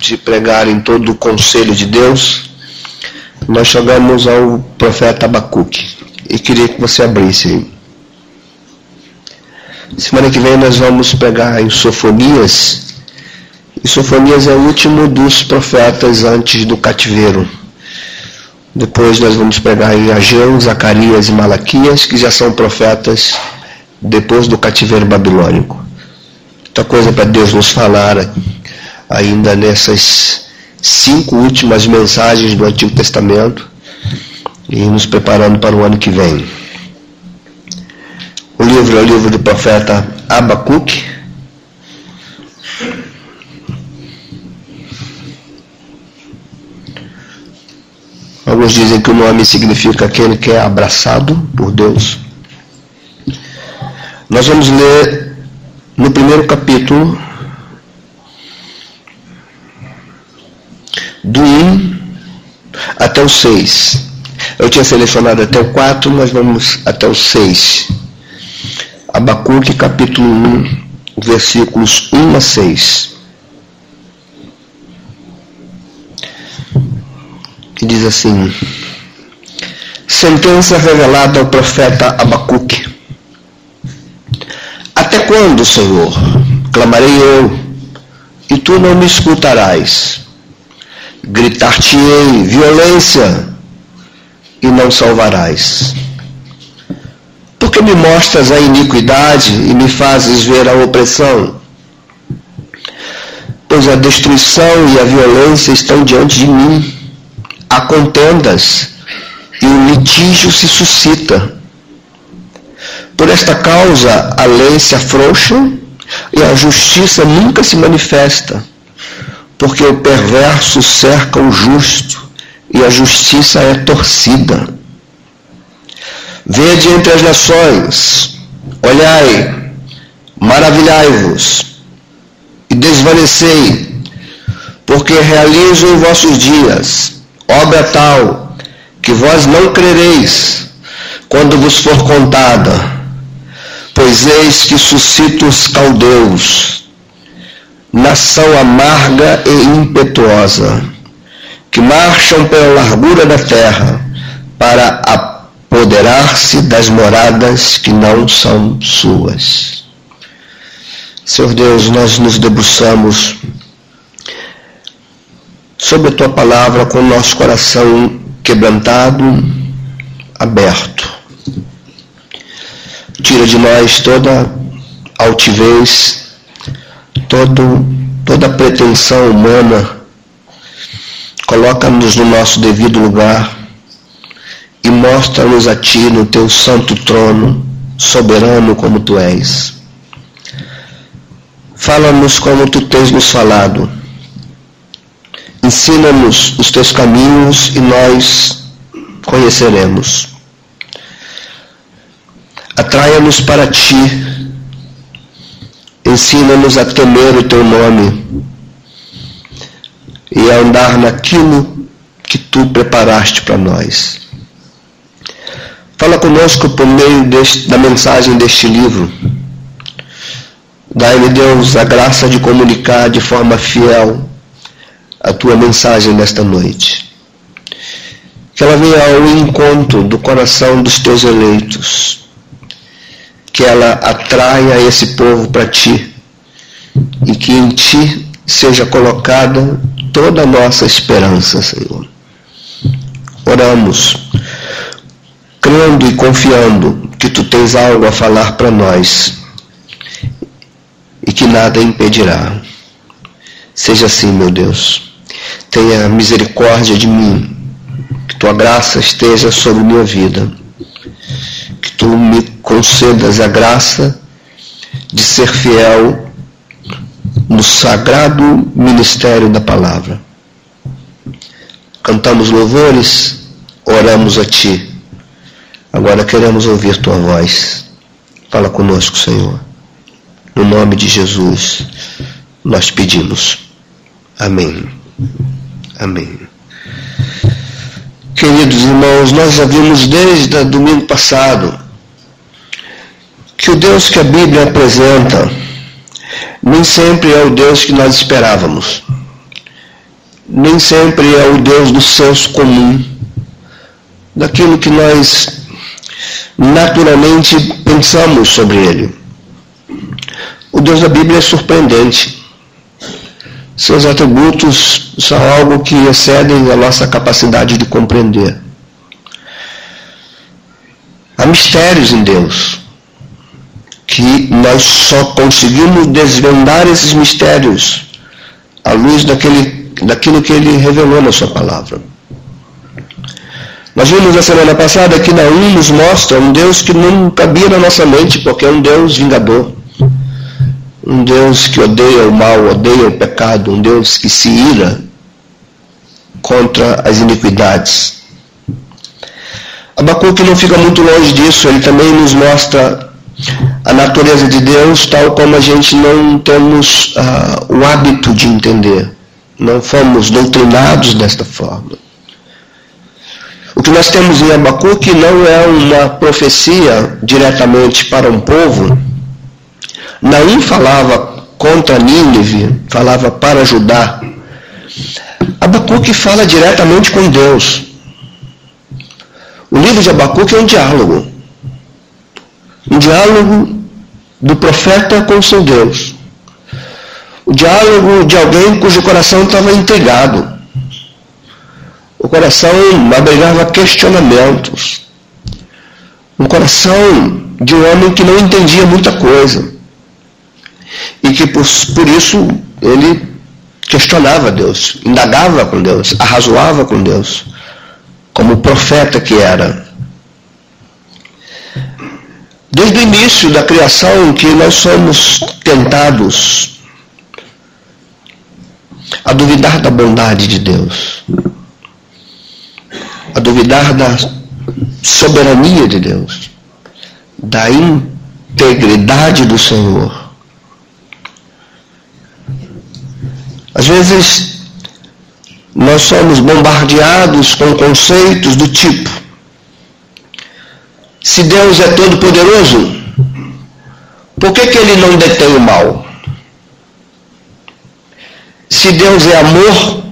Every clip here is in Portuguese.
de pregar em todo o conselho de Deus, nós chegamos ao profeta Abacuque. E queria que você abrisse aí. Semana que vem nós vamos pregar em Sofonias. E Sofonias é o último dos profetas antes do cativeiro. Depois nós vamos pregar em Ageu, Zacarias e Malaquias, que já são profetas depois do cativeiro babilônico. Muita coisa para Deus nos falar ainda nessas cinco últimas mensagens do Antigo Testamento e nos preparando para o ano que vem. O livro é o livro do profeta Abacuque. Alguns dizem que o nome significa aquele que é abraçado por Deus. Nós vamos ler no primeiro capítulo do 1 até o 6. Eu tinha selecionado até o 4, mas vamos até o 6. Abacuque capítulo 1, versículos 1 a 6. Que diz assim: Sentença revelada ao profeta Abacuque. Até quando, Senhor, clamarei eu, e tu não me escutarás? Gritar-te-ei violência, e não salvarás. Porque me mostras a iniquidade e me fazes ver a opressão? Pois a destruição e a violência estão diante de mim, há contendas e o litígio se suscita. Por esta causa a lei se afrouxa e a justiça nunca se manifesta, porque o perverso cerca o justo e a justiça é torcida. Vede entre as nações, olhai, maravilhai-vos e desvanecei, porque realizo vossos dias obra tal que vós não crereis quando vos for contada. Pois eis que suscito os caldeus, nação amarga e impetuosa que marcham pela largura da terra para apoderar-se das moradas que não são suas. Senhor Deus, nós nos debruçamos sobre a tua palavra com o nosso coração quebrantado, aberto. Tira de nós toda altivez, todo, toda pretensão humana Coloca-nos no nosso devido lugar e mostra-nos a Ti no Teu santo trono, soberano como Tu és. Fala-nos como Tu tens nos falado. Ensina-nos os Teus caminhos e nós conheceremos. Atraia-nos para Ti. Ensina-nos a temer o Teu nome e a andar naquilo que tu preparaste para nós. Fala conosco por meio deste, da mensagem deste livro. Dai-me, Deus, a graça de comunicar de forma fiel a tua mensagem nesta noite. Que ela venha ao encontro do coração dos teus eleitos. Que ela atraia esse povo para ti. E que em ti seja colocada toda a nossa esperança, Senhor. Oramos, crendo e confiando que tu tens algo a falar para nós e que nada impedirá. Seja assim, meu Deus. Tenha misericórdia de mim, que tua graça esteja sobre minha vida, que tu me concedas a graça de ser fiel no sagrado ministério da palavra. Cantamos louvores, oramos a Ti. Agora queremos ouvir Tua voz. Fala conosco, Senhor. No nome de Jesus, nós pedimos. Amém. Amém. Queridos irmãos, nós já vimos desde domingo passado que o Deus que a Bíblia apresenta nem sempre é o Deus que nós esperávamos. nem sempre é o Deus do senso comum, daquilo que nós naturalmente pensamos sobre ele. O Deus da Bíblia é surpreendente. Seus atributos são algo que excedem a nossa capacidade de compreender. Há mistérios em Deus que nós só conseguimos desvendar esses mistérios à luz daquele, daquilo que ele revelou na sua palavra. Nós vimos na semana passada que Naum nos mostra um Deus que não cabia na nossa mente, porque é um Deus vingador. Um Deus que odeia o mal, odeia o pecado, um Deus que se ira contra as iniquidades. Abacuque não fica muito longe disso, ele também nos mostra a natureza de Deus tal como a gente não temos uh, o hábito de entender. Não fomos doutrinados desta forma. O que nós temos em Abacuque não é uma profecia diretamente para um povo. Naim falava contra Nínive, falava para Judá. Abacuque fala diretamente com Deus. O livro de Abacuque é um diálogo. Um diálogo do profeta com seu Deus. O diálogo de alguém cujo coração estava intrigado. O coração abrigava questionamentos. Um coração de um homem que não entendia muita coisa. E que por, por isso ele questionava Deus, indagava com Deus, arrazoava com Deus, como profeta que era. Desde o início da criação que nós somos tentados a duvidar da bondade de Deus, a duvidar da soberania de Deus, da integridade do Senhor. Às vezes, nós somos bombardeados com conceitos do tipo: se Deus é todo poderoso, por que, que ele não detém o mal? Se Deus é amor,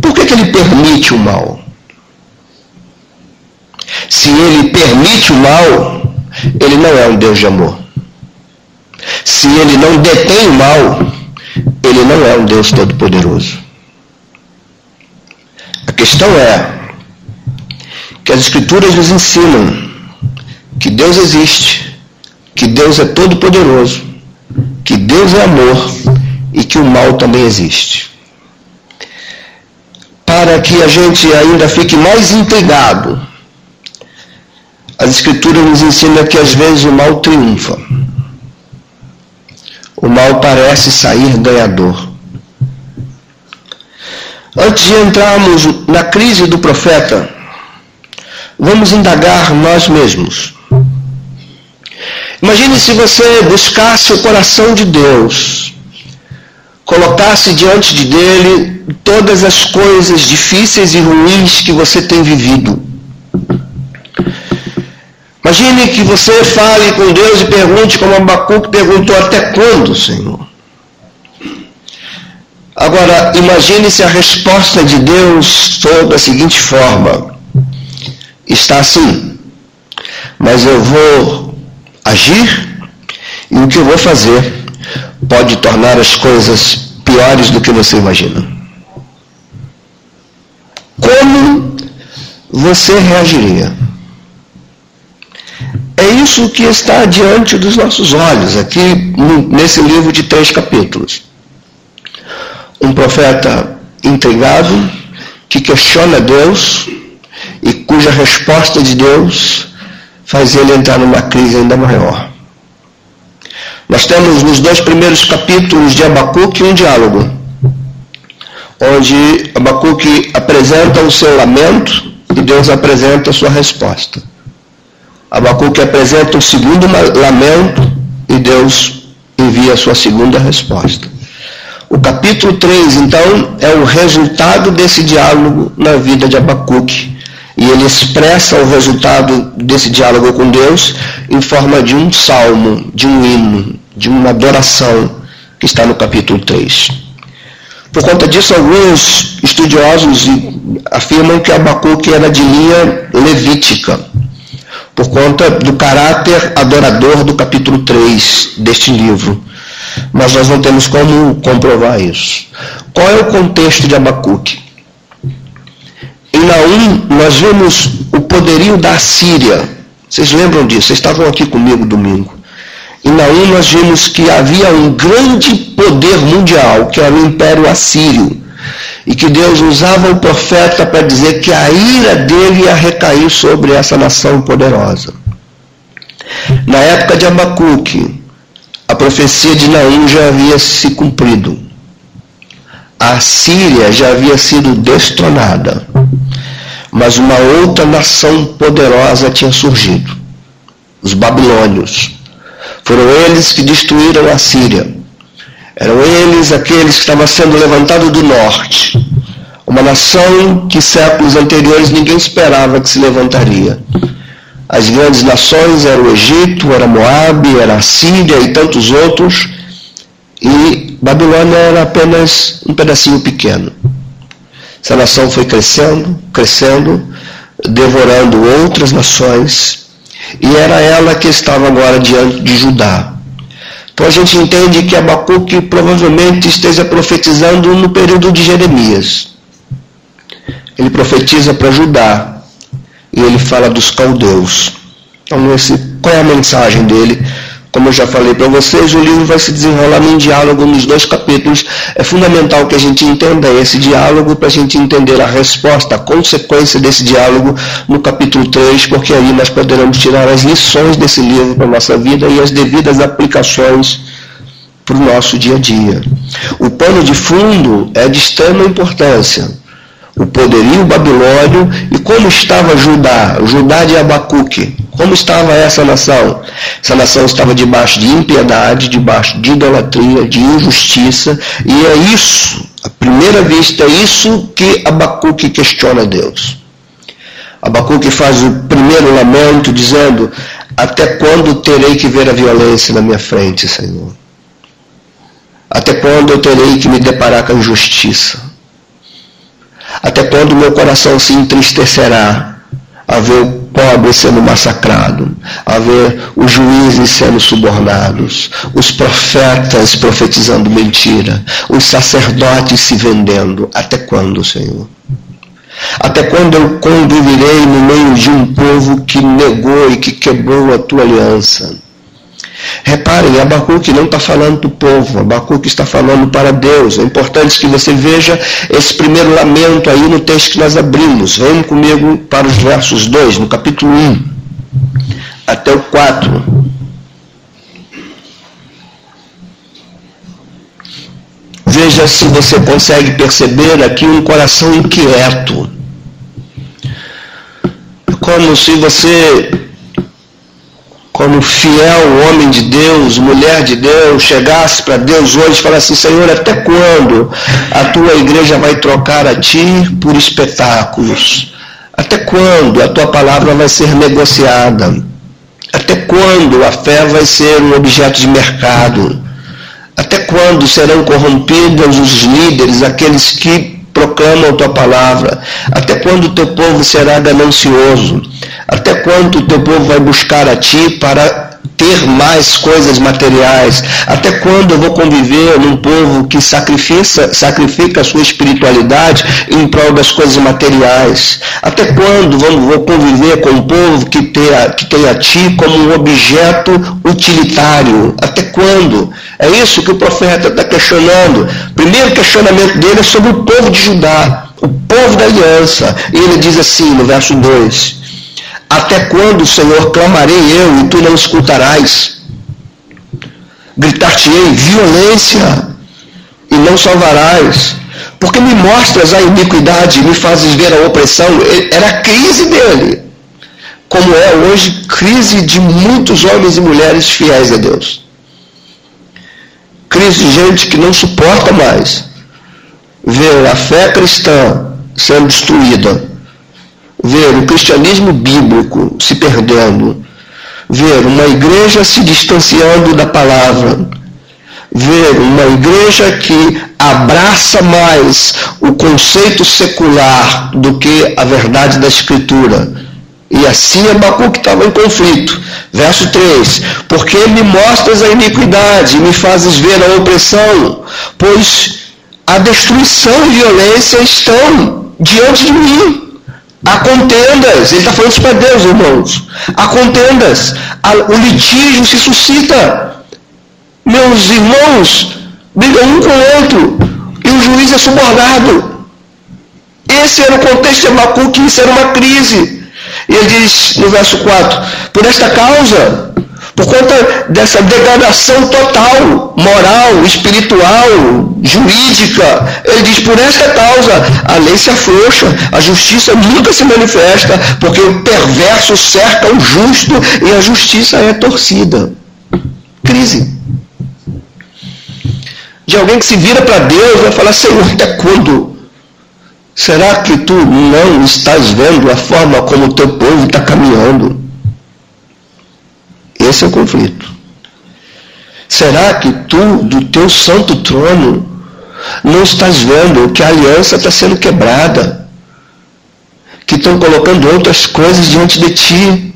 por que, que ele permite o mal? Se ele permite o mal, ele não é um Deus de amor. Se ele não detém o mal, ele não é um Deus todo-poderoso. A questão é que as Escrituras nos ensinam que Deus existe, que Deus é todo-poderoso, que Deus é amor e que o mal também existe. Para que a gente ainda fique mais intrigado, as Escrituras nos ensinam que às vezes o mal triunfa. O mal parece sair ganhador. Antes de entrarmos na crise do profeta, vamos indagar nós mesmos. Imagine se você buscasse o coração de Deus, colocasse diante de dele todas as coisas difíceis e ruins que você tem vivido. Imagine que você fale com Deus e pergunte, como Abacuque perguntou, até quando, Senhor? Agora, imagine se a resposta de Deus for da seguinte forma: está assim, mas eu vou agir e o que eu vou fazer pode tornar as coisas piores do que você imagina. Como você reagiria? É isso que está diante dos nossos olhos, aqui nesse livro de três capítulos. Um profeta intrigado, que questiona Deus e cuja resposta de Deus faz ele entrar numa crise ainda maior. Nós temos nos dois primeiros capítulos de Abacuque um diálogo, onde Abacuque apresenta o seu lamento e Deus apresenta a sua resposta. Abacuque apresenta o segundo lamento e Deus envia a sua segunda resposta. O capítulo 3, então, é o resultado desse diálogo na vida de Abacuque e ele expressa o resultado desse diálogo com Deus em forma de um salmo, de um hino, de uma adoração que está no capítulo 3. Por conta disso, alguns estudiosos afirmam que Abacuque era de linha levítica, por conta do caráter adorador do capítulo 3 deste livro. Mas nós não temos como comprovar isso. Qual é o contexto de Abacuque? Em Naum, nós vimos o poderio da Assíria. Vocês lembram disso? Vocês estavam aqui comigo domingo. Em Naum, nós vimos que havia um grande poder mundial, que era o Império Assírio e que Deus usava o profeta para dizer que a ira dele ia recair sobre essa nação poderosa. Na época de Abacuque, a profecia de Naim já havia se cumprido. A Síria já havia sido destronada, mas uma outra nação poderosa tinha surgido. Os babilônios. Foram eles que destruíram a Síria. Eram eles aqueles que estavam sendo levantados do norte. Uma nação que séculos anteriores ninguém esperava que se levantaria. As grandes nações eram o Egito, era Moabe, era a Síria e tantos outros. E Babilônia era apenas um pedacinho pequeno. Essa nação foi crescendo, crescendo, devorando outras nações, e era ela que estava agora diante de Judá. Então a gente entende que Abacuque provavelmente esteja profetizando no período de Jeremias. Ele profetiza para Judá e ele fala dos caldeus. Então, esse, qual é a mensagem dele? Como eu já falei para vocês, o livro vai se desenrolar num diálogo nos dois capítulos. É fundamental que a gente entenda esse diálogo para a gente entender a resposta, a consequência desse diálogo no capítulo 3, porque aí nós poderemos tirar as lições desse livro para a nossa vida e as devidas aplicações para o nosso dia a dia. O pano de fundo é de extrema importância o poderio babilônio e como estava Judá, Judá de Abacuque. Como estava essa nação? Essa nação estava debaixo de impiedade, debaixo de idolatria, de injustiça, e é isso, à primeira vista, é isso que Abacuque questiona Deus. Abacuque faz o primeiro lamento dizendo: Até quando terei que ver a violência na minha frente, Senhor? Até quando eu terei que me deparar com a injustiça? Até quando meu coração se entristecerá a ver o pobre sendo massacrado, a ver os juízes sendo subornados, os profetas profetizando mentira, os sacerdotes se vendendo? Até quando, Senhor? Até quando eu conviverei no meio de um povo que negou e que quebrou a tua aliança? Reparem, Abacuque não está falando do povo, Abacuque está falando para Deus. É importante que você veja esse primeiro lamento aí no texto que nós abrimos. Vem comigo para os versos 2, no capítulo 1, até o 4. Veja se você consegue perceber aqui um coração inquieto. Como se você como fiel homem de Deus, mulher de Deus, chegasse para Deus hoje e falasse Senhor, até quando a tua igreja vai trocar a ti por espetáculos? Até quando a tua palavra vai ser negociada? Até quando a fé vai ser um objeto de mercado? Até quando serão corrompidos os líderes, aqueles que proclamam tua palavra? Até quando o teu povo será ganancioso? Até quando o teu povo vai buscar a ti para ter mais coisas materiais? Até quando eu vou conviver num povo que sacrifica, sacrifica a sua espiritualidade em prol das coisas materiais? Até quando vou conviver com um povo que tem, a, que tem a ti como um objeto utilitário? Até quando? É isso que o profeta está questionando. O primeiro questionamento dele é sobre o povo de Judá, o povo da aliança. E ele diz assim no verso 2: até quando, Senhor, clamarei eu e tu não escutarás? Gritar-te-ei violência e não salvarás. Porque me mostras a iniquidade, me fazes ver a opressão. Era a crise dele. Como é hoje crise de muitos homens e mulheres fiéis a Deus. Crise de gente que não suporta mais ver a fé cristã sendo destruída ver o cristianismo bíblico se perdendo, ver uma igreja se distanciando da palavra, ver uma igreja que abraça mais o conceito secular do que a verdade da Escritura. E assim Abacuque estava em conflito. Verso 3: Porque me mostras a iniquidade e me fazes ver a opressão, pois a destruição e violência estão diante de mim. Há contendas, ele está falando isso para Deus, irmãos. Há contendas, o litígio se suscita. Meus irmãos brigam um com o outro e o juiz é subornado. Esse era o contexto de Abacuque, isso era uma crise. E ele diz no verso 4: Por esta causa, por conta dessa degradação total, moral, espiritual, jurídica, ele diz: por esta causa a lei se afrouxa, a justiça nunca se manifesta, porque o perverso cerca o justo e a justiça é torcida. Crise. De alguém que se vira para Deus e vai falar: Senhor, até quando? Será que tu não estás vendo a forma como o teu povo está caminhando? Esse é o conflito. Será que tu, do teu santo trono, não estás vendo que a aliança está sendo quebrada? Que estão colocando outras coisas diante de ti?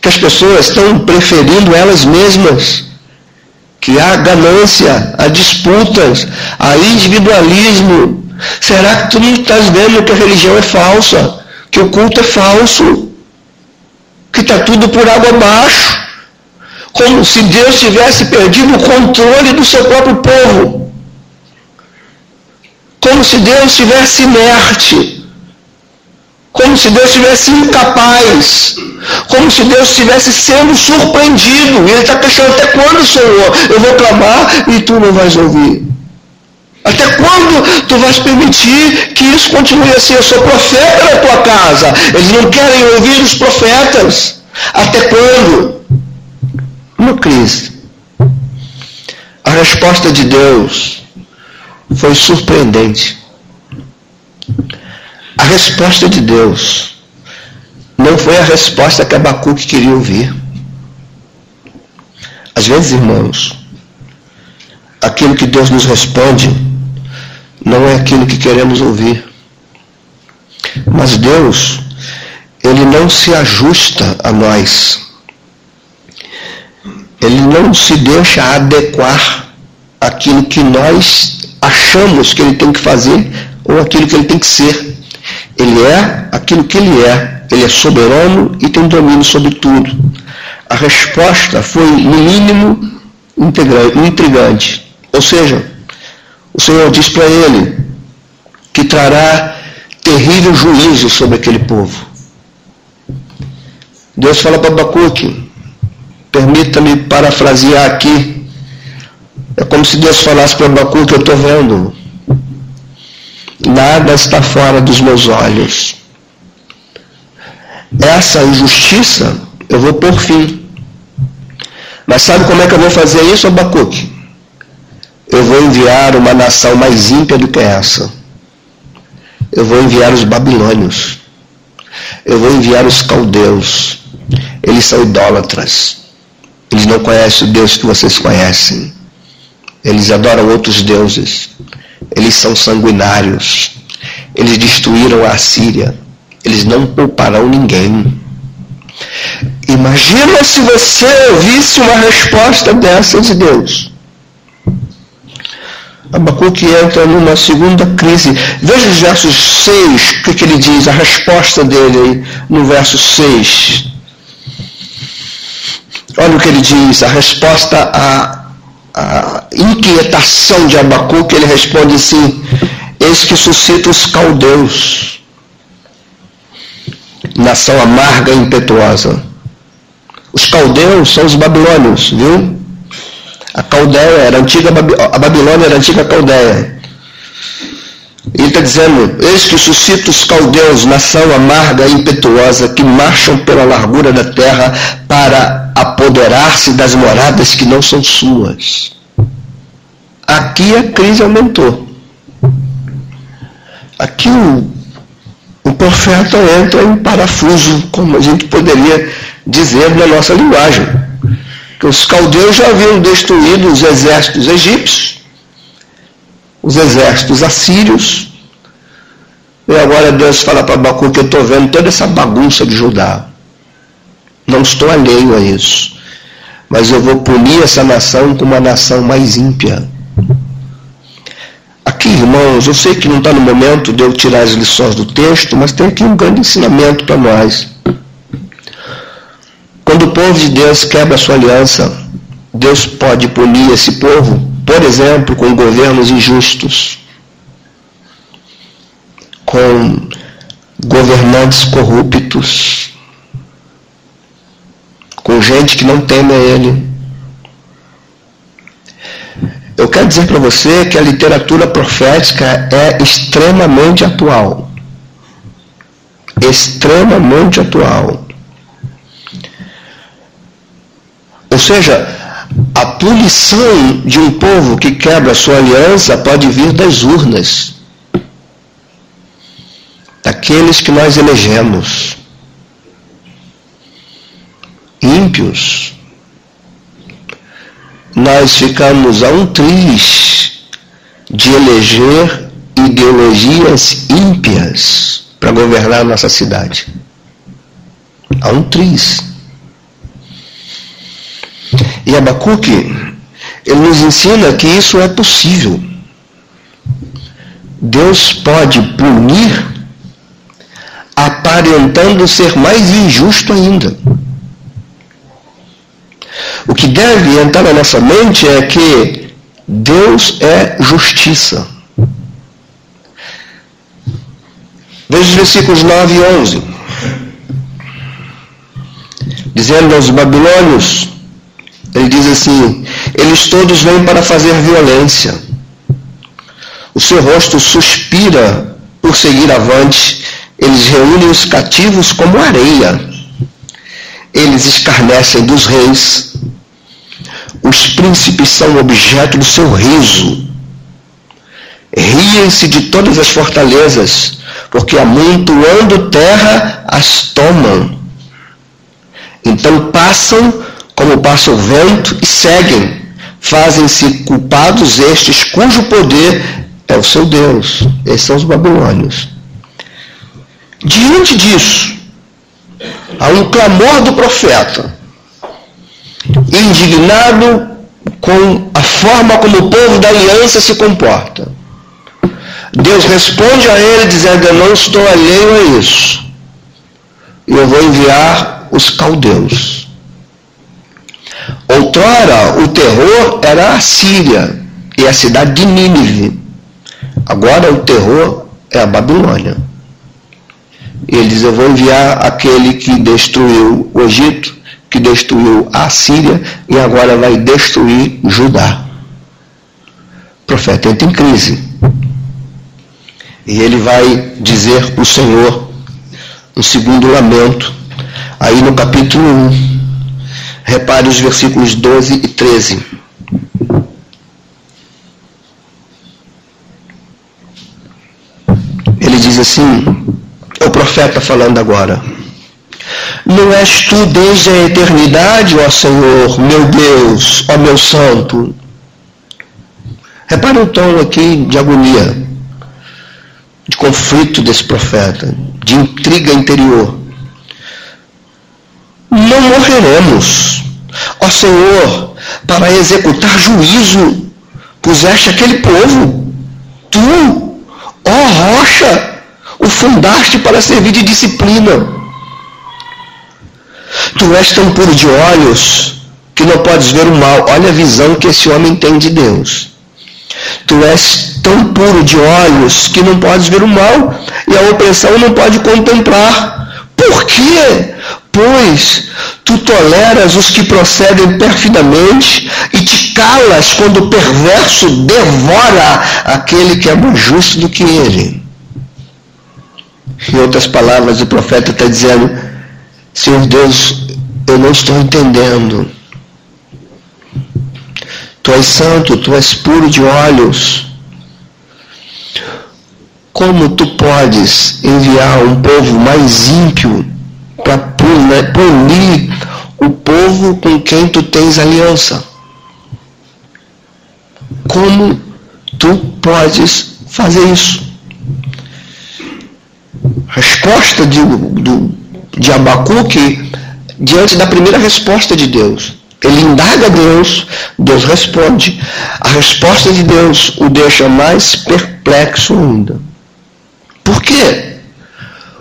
Que as pessoas estão preferindo elas mesmas? Que há ganância, há disputas, há individualismo, Será que tu não estás vendo que a religião é falsa? Que o culto é falso? Que está tudo por água abaixo? Como se Deus tivesse perdido o controle do seu próprio povo. Como se Deus estivesse inerte. Como se Deus estivesse incapaz. Como se Deus estivesse sendo surpreendido. E ele está questionando até quando, Senhor? Eu vou clamar e tu não vais ouvir. Até quando tu vais permitir que isso continue assim? Eu sou profeta na tua casa. Eles não querem ouvir os profetas. Até quando? Uma crise. A resposta de Deus foi surpreendente. A resposta de Deus não foi a resposta que Abacuque queria ouvir. Às vezes, irmãos, aquilo que Deus nos responde não é aquilo que queremos ouvir. Mas Deus, Ele não se ajusta a nós. Ele não se deixa adequar àquilo que nós achamos que Ele tem que fazer ou aquilo que Ele tem que ser. Ele é aquilo que Ele é. Ele é soberano e tem domínio sobre tudo. A resposta foi, no mínimo, intrigante. Ou seja, o Senhor diz para ele que trará terrível juízo sobre aquele povo. Deus fala para Abacuque, permita-me parafrasear aqui, é como se Deus falasse para Abacuque, eu estou vendo, nada está fora dos meus olhos. Essa injustiça eu vou por fim. Mas sabe como é que eu vou fazer isso, Abacuque? Eu vou enviar uma nação mais ímpia do que essa. Eu vou enviar os babilônios. Eu vou enviar os caldeus. Eles são idólatras. Eles não conhecem o Deus que vocês conhecem. Eles adoram outros deuses. Eles são sanguinários. Eles destruíram a Síria. Eles não pouparão ninguém. Imagina se você ouvisse uma resposta dessa de Deus. Abacuque entra numa segunda crise. Veja os versos 6, o que, que ele diz, a resposta dele no verso 6. Olha o que ele diz, a resposta à, à inquietação de Abacuque, ele responde assim, eis que suscita os caldeus, nação amarga e impetuosa. Os caldeus são os babilônios, viu? A Caldeia era a antiga a Babilônia era a antiga Caldeia. Ele está dizendo, eis que suscita os caldeus, nação amarga e impetuosa, que marcham pela largura da terra para apoderar-se das moradas que não são suas. Aqui a crise aumentou. Aqui o, o profeta entra em parafuso, como a gente poderia dizer na nossa linguagem que os caldeus já haviam destruído os exércitos egípcios os exércitos assírios. E agora Deus fala para Abacuque, eu estou vendo toda essa bagunça de Judá. Não estou alheio a isso. Mas eu vou punir essa nação com uma nação mais ímpia. Aqui, irmãos, eu sei que não está no momento de eu tirar as lições do texto, mas tem aqui um grande ensinamento para nós. Quando o povo de Deus quebra a sua aliança, Deus pode punir esse povo, por exemplo, com governos injustos, com governantes corruptos, com gente que não teme a Ele. Eu quero dizer para você que a literatura profética é extremamente atual. Extremamente atual. Ou seja, a punição de um povo que quebra sua aliança pode vir das urnas, daqueles que nós elegemos. Ímpios. Nós ficamos a um triz de eleger ideologias ímpias para governar nossa cidade. A um triz. E Abacuque, ele nos ensina que isso é possível. Deus pode punir aparentando ser mais injusto ainda. O que deve entrar na nossa mente é que Deus é justiça. Veja os versículos 9 e 11. Dizendo aos babilônios, ele diz assim: Eles todos vêm para fazer violência. O seu rosto suspira por seguir avante. Eles reúnem os cativos como areia. Eles escarnecem dos reis. Os príncipes são objeto do seu riso. Riem-se de todas as fortalezas, porque amontoando terra as tomam. Então passam como passa o vento, e seguem. Fazem-se culpados estes cujo poder é o seu Deus. Esses são os babilônios. Diante disso, há um clamor do profeta, indignado com a forma como o povo da aliança se comporta. Deus responde a ele dizendo: Eu não estou alheio a isso. Eu vou enviar os caldeus. Outrora, o terror era a Síria e a cidade de Nínive. Agora, o terror é a Babilônia. E ele diz: Eu vou enviar aquele que destruiu o Egito, que destruiu a Síria e agora vai destruir Judá. O profeta entra em crise. E ele vai dizer para o Senhor um segundo lamento, aí no capítulo 1. Repare os versículos 12 e 13. Ele diz assim: é o profeta falando agora. Não és tu desde a eternidade, ó Senhor, meu Deus, ó meu santo. Repare o tom aqui de agonia, de conflito desse profeta, de intriga interior não morreremos. Ó Senhor, para executar juízo, puseste aquele povo. Tu, ó rocha, o fundaste para servir de disciplina. Tu és tão puro de olhos que não podes ver o mal. Olha a visão que esse homem tem de Deus. Tu és tão puro de olhos que não podes ver o mal e a opressão não pode contemplar. Por quê? Pois tu toleras os que procedem perfidamente e te calas quando o perverso devora aquele que é mais justo do que ele. Em outras palavras, o profeta está dizendo: Senhor Deus, eu não estou entendendo. Tu és santo, tu és puro de olhos. Como tu podes enviar um povo mais ímpio para punir o povo com quem tu tens aliança. Como tu podes fazer isso. Resposta de, do, de Abacuque diante da primeira resposta de Deus. Ele indaga Deus, Deus responde. A resposta de Deus o deixa mais perplexo ainda. Por quê?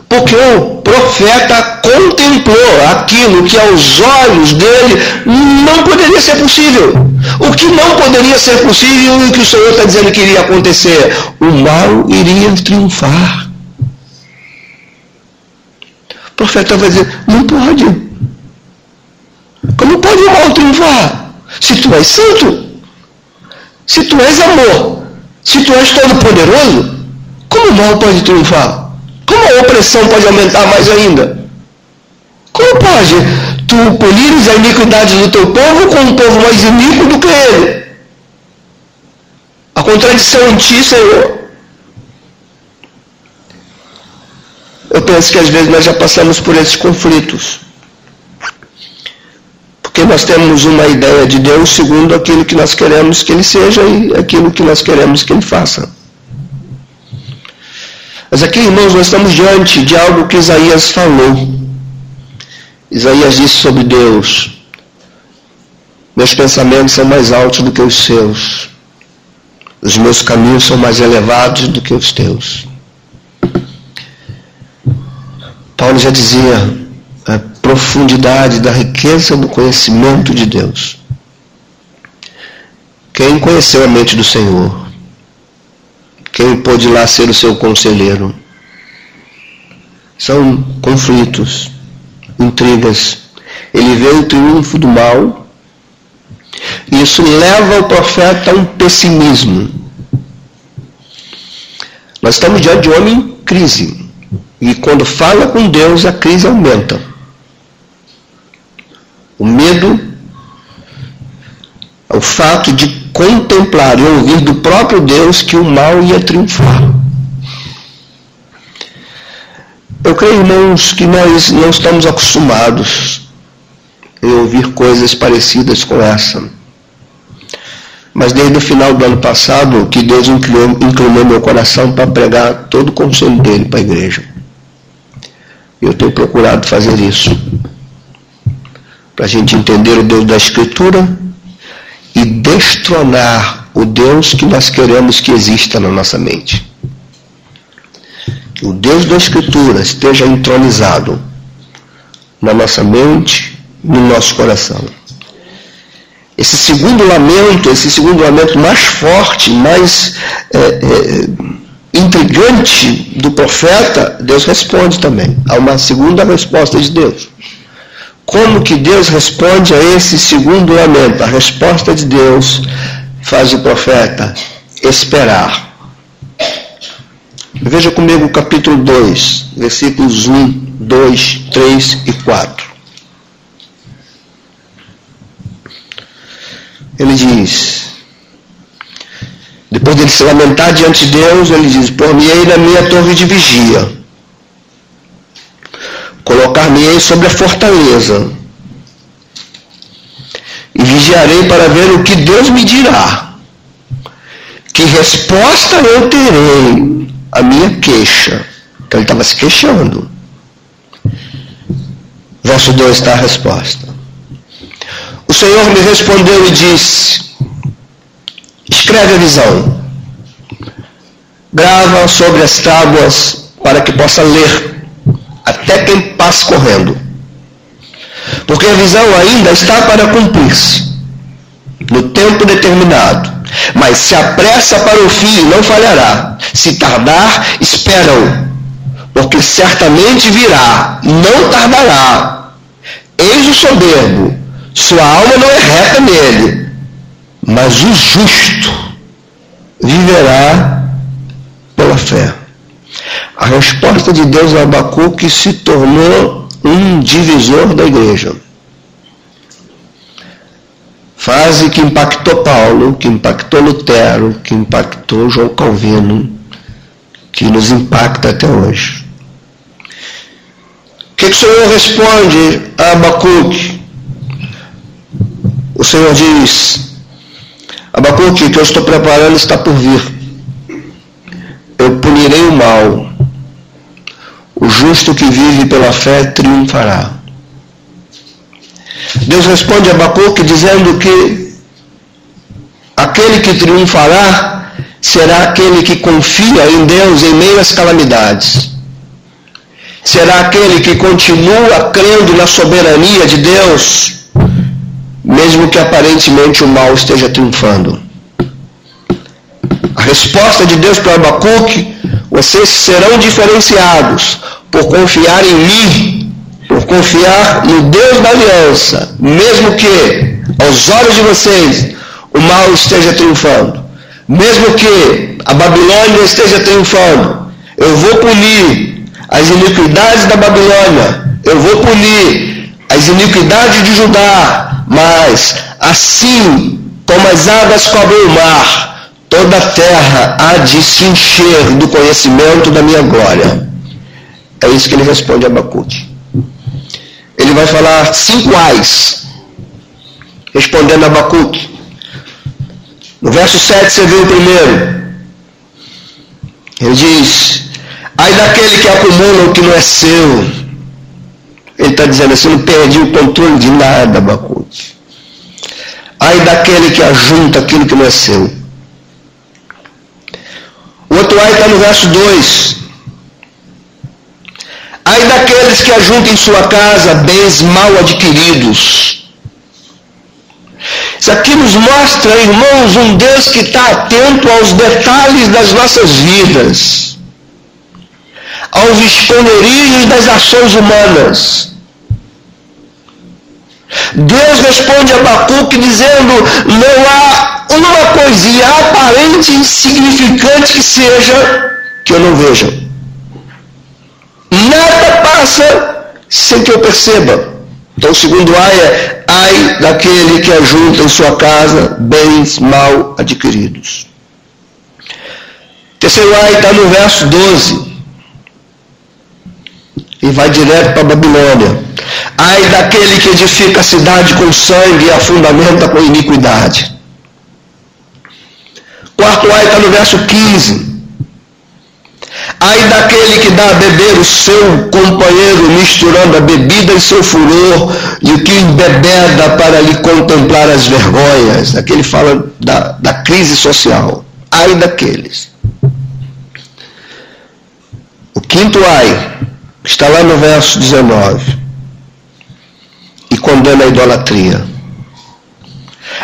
Porque o profeta contemplou aquilo que aos olhos dele não poderia ser possível. O que não poderia ser possível e o que o Senhor está dizendo que iria acontecer? O mal iria triunfar. O profeta vai dizer, não pode. Como pode o mal triunfar? Se tu és santo, se tu és amor, se tu és todo-poderoso, como o mal pode triunfar? Como a opressão pode aumentar mais ainda? Como pode tu polires a iniquidade do teu povo com um povo mais iníquo do que ele? A contradição em ti, Senhor. Eu penso que às vezes nós já passamos por esses conflitos. Porque nós temos uma ideia de Deus segundo aquilo que nós queremos que Ele seja e aquilo que nós queremos que Ele faça. Mas aqui, irmãos, nós estamos diante de algo que Isaías falou. Isaías disse sobre Deus: Meus pensamentos são mais altos do que os seus, os meus caminhos são mais elevados do que os teus. Paulo já dizia: a profundidade da riqueza do conhecimento de Deus. Quem conheceu a mente do Senhor? Quem pôde lá ser o seu conselheiro? São conflitos, intrigas. Ele vê o triunfo do mal. Isso leva o profeta a um pessimismo. Nós estamos diante de um homem em crise. E quando fala com Deus, a crise aumenta. O medo, o fato de contemplar e ouvir do próprio Deus que o mal ia triunfar. Eu creio, irmãos, que nós não estamos acostumados em ouvir coisas parecidas com essa. Mas desde o final do ano passado, que Deus inclinou, inclinou meu coração para pregar todo o conselho dele para a igreja. Eu tenho procurado fazer isso. Para a gente entender o Deus da Escritura e destronar o Deus que nós queremos que exista na nossa mente. Que o Deus da Escritura esteja entronizado na nossa mente, no nosso coração. Esse segundo lamento, esse segundo lamento mais forte, mais é, é, intrigante do profeta, Deus responde também. Há uma segunda resposta de Deus. Como que Deus responde a esse segundo lamento? A resposta de Deus faz o profeta esperar. Veja comigo o capítulo 2, versículos 1, 2, 3 e 4. Ele diz, depois dele se lamentar diante de Deus, ele diz, por-me-ei na minha torre de vigia Colocar-me-ei sobre a fortaleza e vigiarei para ver o que Deus me dirá. Que resposta eu terei à minha queixa? Então ele estava se queixando. Verso 2 está a resposta. O Senhor me respondeu e disse: Escreve a visão, grava sobre as tábuas para que possa ler até quem passa correndo. Porque a visão ainda está para cumprir-se, no tempo determinado. Mas se apressa para o fim, não falhará. Se tardar, espera-o, porque certamente virá, não tardará. Eis o soberbo, sua alma não é reta nele, mas o justo viverá pela fé. A resposta de Deus a Abacuque se tornou um divisor da igreja. Frase que impactou Paulo, que impactou Lutero, que impactou João Calvino, que nos impacta até hoje. O que, que o Senhor responde a Abacuque? O Senhor diz: Abacuque, o que eu estou preparando está por vir. Eu punirei o mal. O justo que vive pela fé triunfará. Deus responde a Abacuque dizendo que aquele que triunfará será aquele que confia em Deus em meio às calamidades. Será aquele que continua crendo na soberania de Deus, mesmo que aparentemente o mal esteja triunfando. Resposta de Deus para Abacuque: vocês serão diferenciados por confiar em mim, por confiar no Deus da aliança, mesmo que aos olhos de vocês o mal esteja triunfando, mesmo que a Babilônia esteja triunfando, eu vou punir as iniquidades da Babilônia, eu vou punir as iniquidades de Judá, mas assim como as águas cobrem o mar, toda a terra há de se encher do conhecimento da minha glória. É isso que ele responde a Abacuque. Ele vai falar cinco ais, respondendo a Abacuque. No verso 7 você vê o primeiro. Ele diz: Ai daquele que acumula o que não é seu. Ele está dizendo assim: não perdi o controle de nada, Abacuque. Ai daquele que ajunta aquilo que não é seu. O outro ai está no verso 2. Ai daqueles que ajuntam em sua casa bens mal adquiridos. Isso aqui nos mostra, irmãos, um Deus que está atento aos detalhes das nossas vidas, aos esconderijos das ações humanas. Deus responde a Abacuque dizendo: não há uma coisinha aparente e insignificante que seja que eu não veja. Nada passa sem que eu perceba. Então, segundo ai é: ai daquele que ajunta em sua casa bens mal adquiridos. Terceiro ai está no verso 12 e vai direto para a Babilônia. Ai daquele que edifica a cidade com sangue e a fundamenta com iniquidade. Quarto ai está no verso 15. Ai daquele que dá a beber o seu companheiro, misturando a bebida e seu furor, e o que embebeda para lhe contemplar as vergonhas. Aqui ele fala da, da crise social. Ai daqueles. O quinto ai Está lá no verso 19. E condena a idolatria.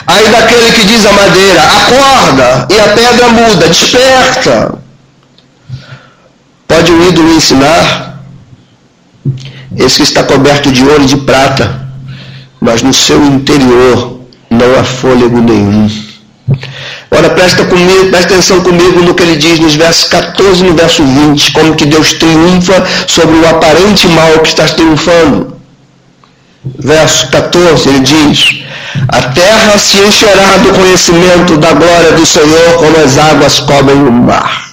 Aí daquele que diz a madeira, acorda, e a pedra muda, desperta. Pode o ídolo ensinar? Esse que está coberto de ouro e de prata, mas no seu interior não há fôlego nenhum. Ora, presta, comigo, presta atenção comigo no que ele diz nos versos 14 e no verso 20, como que Deus triunfa sobre o aparente mal que está triunfando. Verso 14, ele diz: A terra se encherá do conhecimento da glória do Senhor, como as águas cobrem o mar.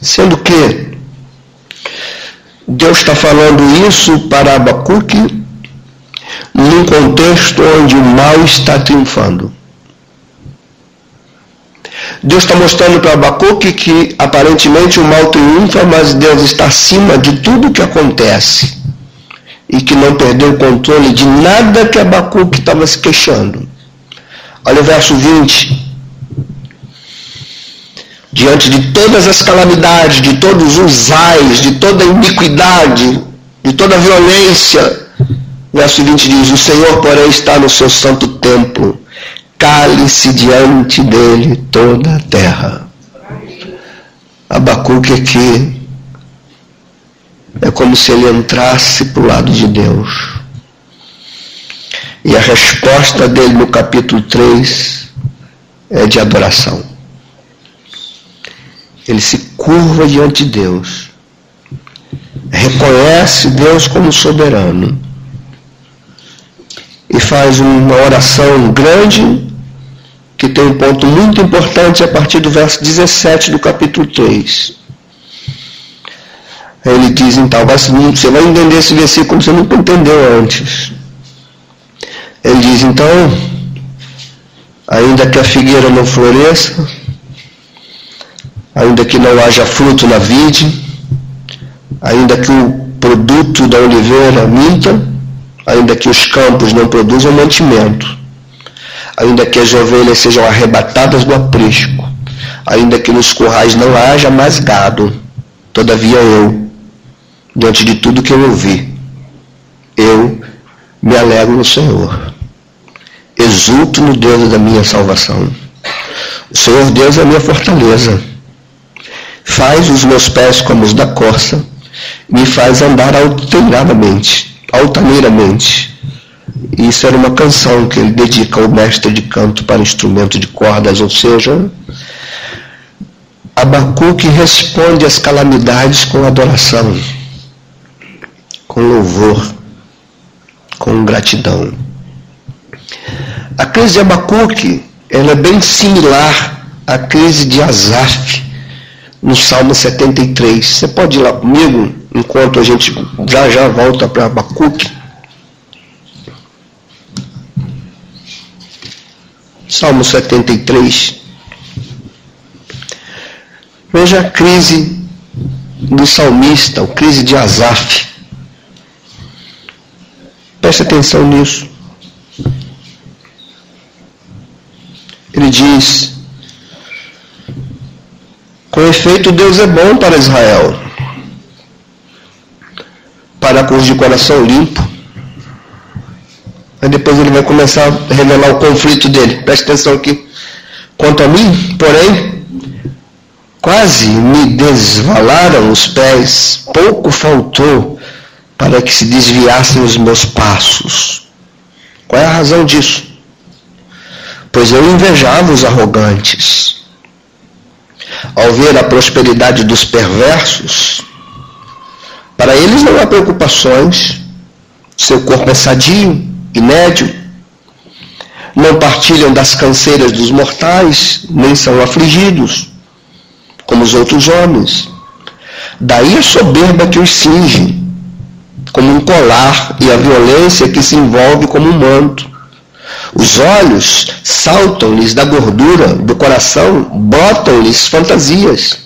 Sendo que Deus está falando isso para Abacuque num contexto onde o mal está triunfando. Deus está mostrando para Abacuque que aparentemente o mal triunfa, mas Deus está acima de tudo que acontece. E que não perdeu o controle de nada que Abacuque estava se queixando. Olha o verso 20. Diante de todas as calamidades, de todos os ais, de toda a iniquidade, de toda a violência, verso 20 diz: O Senhor, porém, está no seu santo templo cale-se diante dele toda a terra. Abacuque aqui é como se ele entrasse para o lado de Deus. E a resposta dele no capítulo 3 é de adoração. Ele se curva diante de Deus, reconhece Deus como soberano e faz uma oração grande que tem um ponto muito importante a partir do verso 17 do capítulo 3. Ele diz, então, você vai entender esse versículo você nunca entendeu antes. Ele diz, então, Ainda que a figueira não floresça, ainda que não haja fruto na vide, ainda que o produto da oliveira minta, ainda que os campos não produzam mantimento, ainda que as ovelhas sejam arrebatadas do aprisco, ainda que nos currais não haja mais gado, todavia eu, diante de tudo que eu ouvi, eu me alegro no Senhor. Exulto no Deus da minha salvação. O Senhor Deus é a minha fortaleza. Faz os meus pés como os da corça, me faz andar altaneiramente, altaneiramente. Isso era uma canção que ele dedica ao mestre de canto para instrumento de cordas, ou seja, Abacuque responde às calamidades com adoração, com louvor, com gratidão. A crise de Abacuque ela é bem similar à crise de Asaf no Salmo 73. Você pode ir lá comigo enquanto a gente já já volta para Abacuque. Salmo 73. Veja a crise do salmista, a crise de Asaf. Preste atenção nisso. Ele diz: Com efeito, Deus é bom para Israel, para os de coração limpo. Aí depois ele vai começar a revelar o conflito dele. Preste atenção aqui. Quanto a mim, porém, Quase me desvalaram os pés, pouco faltou para que se desviassem os meus passos. Qual é a razão disso? Pois eu invejava os arrogantes. Ao ver a prosperidade dos perversos, para eles não há preocupações, seu corpo é sadio e médio, não partilham das canseiras dos mortais, nem são afligidos como os outros homens. Daí a soberba que os cinge, como um colar, e a violência que se envolve como um manto. Os olhos saltam-lhes da gordura do coração, botam-lhes fantasias.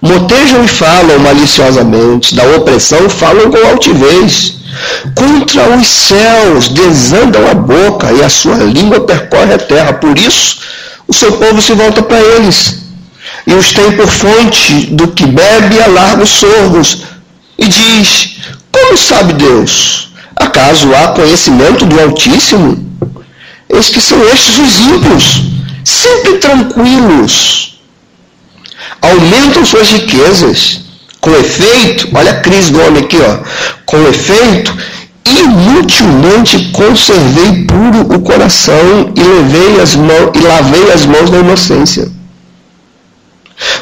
Motejam e falam maliciosamente, da opressão falam com altivez. Contra os céus desandam a boca e a sua língua percorre a terra. Por isso, o seu povo se volta para eles e os tem por fonte do que bebe a largos sorvos. E diz: Como sabe Deus? Acaso há conhecimento do Altíssimo? Eis que são estes os ímpios, sempre tranquilos. Aumentam suas riquezas. Com efeito, olha a crise do homem aqui, ó. Com efeito, inutilmente conservei puro o coração e levei as mãos e lavei as mãos da inocência.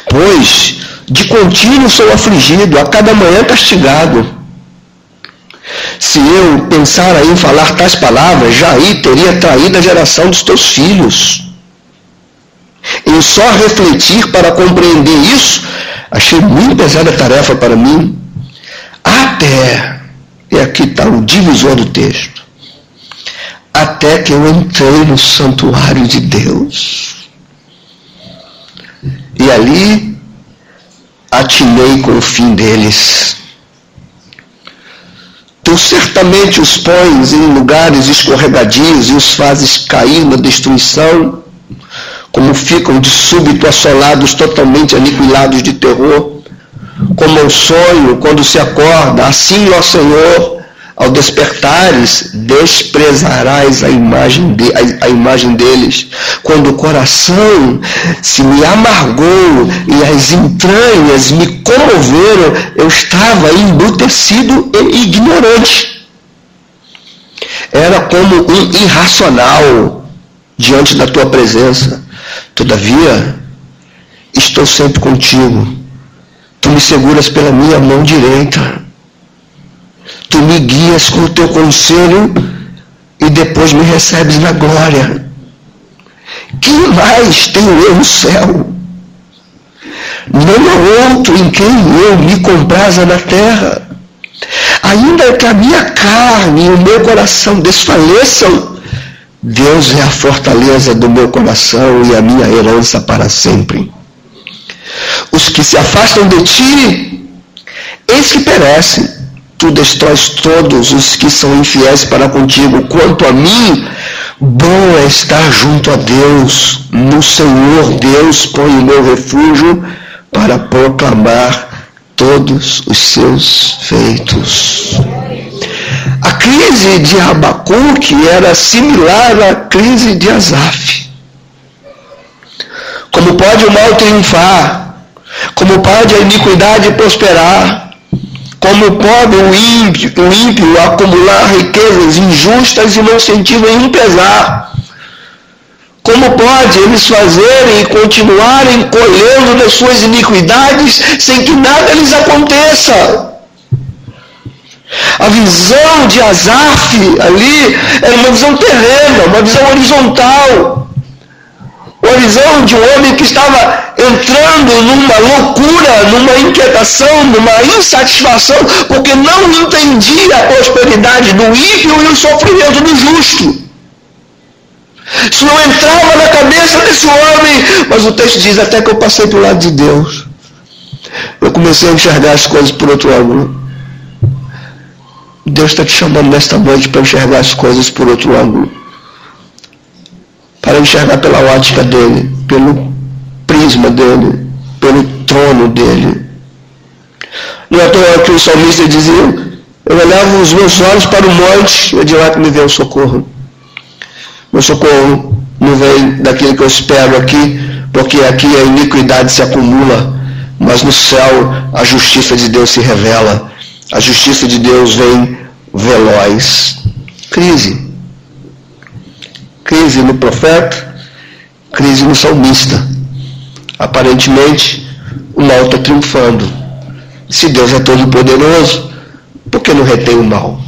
Pois de contínuo sou afligido, a cada manhã castigado. Se eu pensar em falar tais palavras, aí teria traído a geração dos teus filhos. Em só refletir para compreender isso, achei muito pesada a tarefa para mim. Até, e aqui está o divisor do texto, até que eu entrei no santuário de Deus e ali atinei com o fim deles. Tu certamente os pões em lugares escorregadios e os fazes cair na destruição, como ficam de súbito assolados, totalmente aniquilados de terror, como um sonho quando se acorda, assim, ó Senhor, ao despertares, desprezarás a imagem, de, a, a imagem deles. Quando o coração se me amargou e as entranhas me comoveram, eu estava embrutecido e ignorante. Era como um irracional diante da tua presença. Todavia, estou sempre contigo. Tu me seguras pela minha mão direita tu me guias com o teu conselho e depois me recebes na glória. Quem mais tenho eu no céu? Não há outro em quem eu me compraza na terra. Ainda que a minha carne e o meu coração desfaleçam, Deus é a fortaleza do meu coração e a minha herança para sempre. Os que se afastam de ti, eis que perecem. Tu destróis todos os que são infiéis para contigo. Quanto a mim, bom é estar junto a Deus. No Senhor Deus põe o meu refúgio para proclamar todos os seus feitos. A crise de Abacuque era similar à crise de Asaf. Como pode o mal triunfar? Como pode a iniquidade prosperar? Como pode o ímpio, o ímpio acumular riquezas injustas e não sentir nenhum pesar? Como pode eles fazerem e continuarem colhendo das suas iniquidades sem que nada lhes aconteça? A visão de Asaf ali era uma visão terrena, uma visão horizontal. Uma visão de um homem que estava entrando numa loucura, numa inquietação, numa insatisfação, porque não entendia a prosperidade do ímpio e o sofrimento do justo. Isso não entrava na cabeça desse homem, mas o texto diz até que eu passei para o lado de Deus. Eu comecei a enxergar as coisas por outro ângulo. Deus está te chamando nesta noite para enxergar as coisas por outro ângulo. Para enxergar pela ótica dele, pelo prisma dele, pelo trono dele. Não é toa que o salmista dizia, eu elevo os meus olhos para o monte, e de lá que me vem o socorro. Meu socorro não vem daquilo que eu espero aqui, porque aqui a iniquidade se acumula, mas no céu a justiça de Deus se revela. A justiça de Deus vem veloz. Crise. Crise no profeta, crise no salmista. Aparentemente, o mal está triunfando. Se Deus é todo poderoso, por que não retém o mal?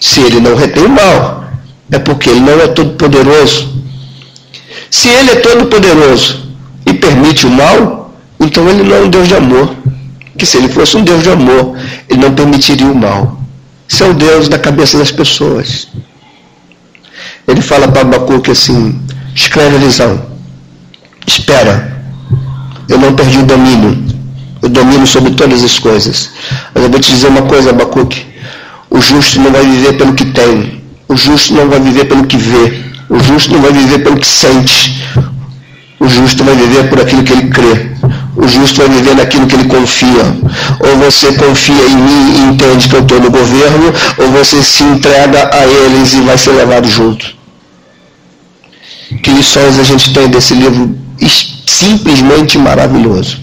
Se ele não retém o mal, é porque ele não é todo poderoso. Se ele é todo poderoso e permite o mal, então ele não é um Deus de amor que se ele fosse um Deus de amor, ele não permitiria o mal. Isso é o Deus da cabeça das pessoas. Ele fala para Abacuque assim, escreve a visão. Espera. Eu não perdi o domínio. Eu domino sobre todas as coisas. Mas eu vou te dizer uma coisa, Abacuque. O justo não vai viver pelo que tem. O justo não vai viver pelo que vê. O justo não vai viver pelo que sente. O justo vai viver por aquilo que ele crê. O justo vai viver naquilo que ele confia. Ou você confia em mim e entende que eu estou no governo, ou você se entrega a eles e vai ser levado junto. Que lições a gente tem desse livro simplesmente maravilhoso.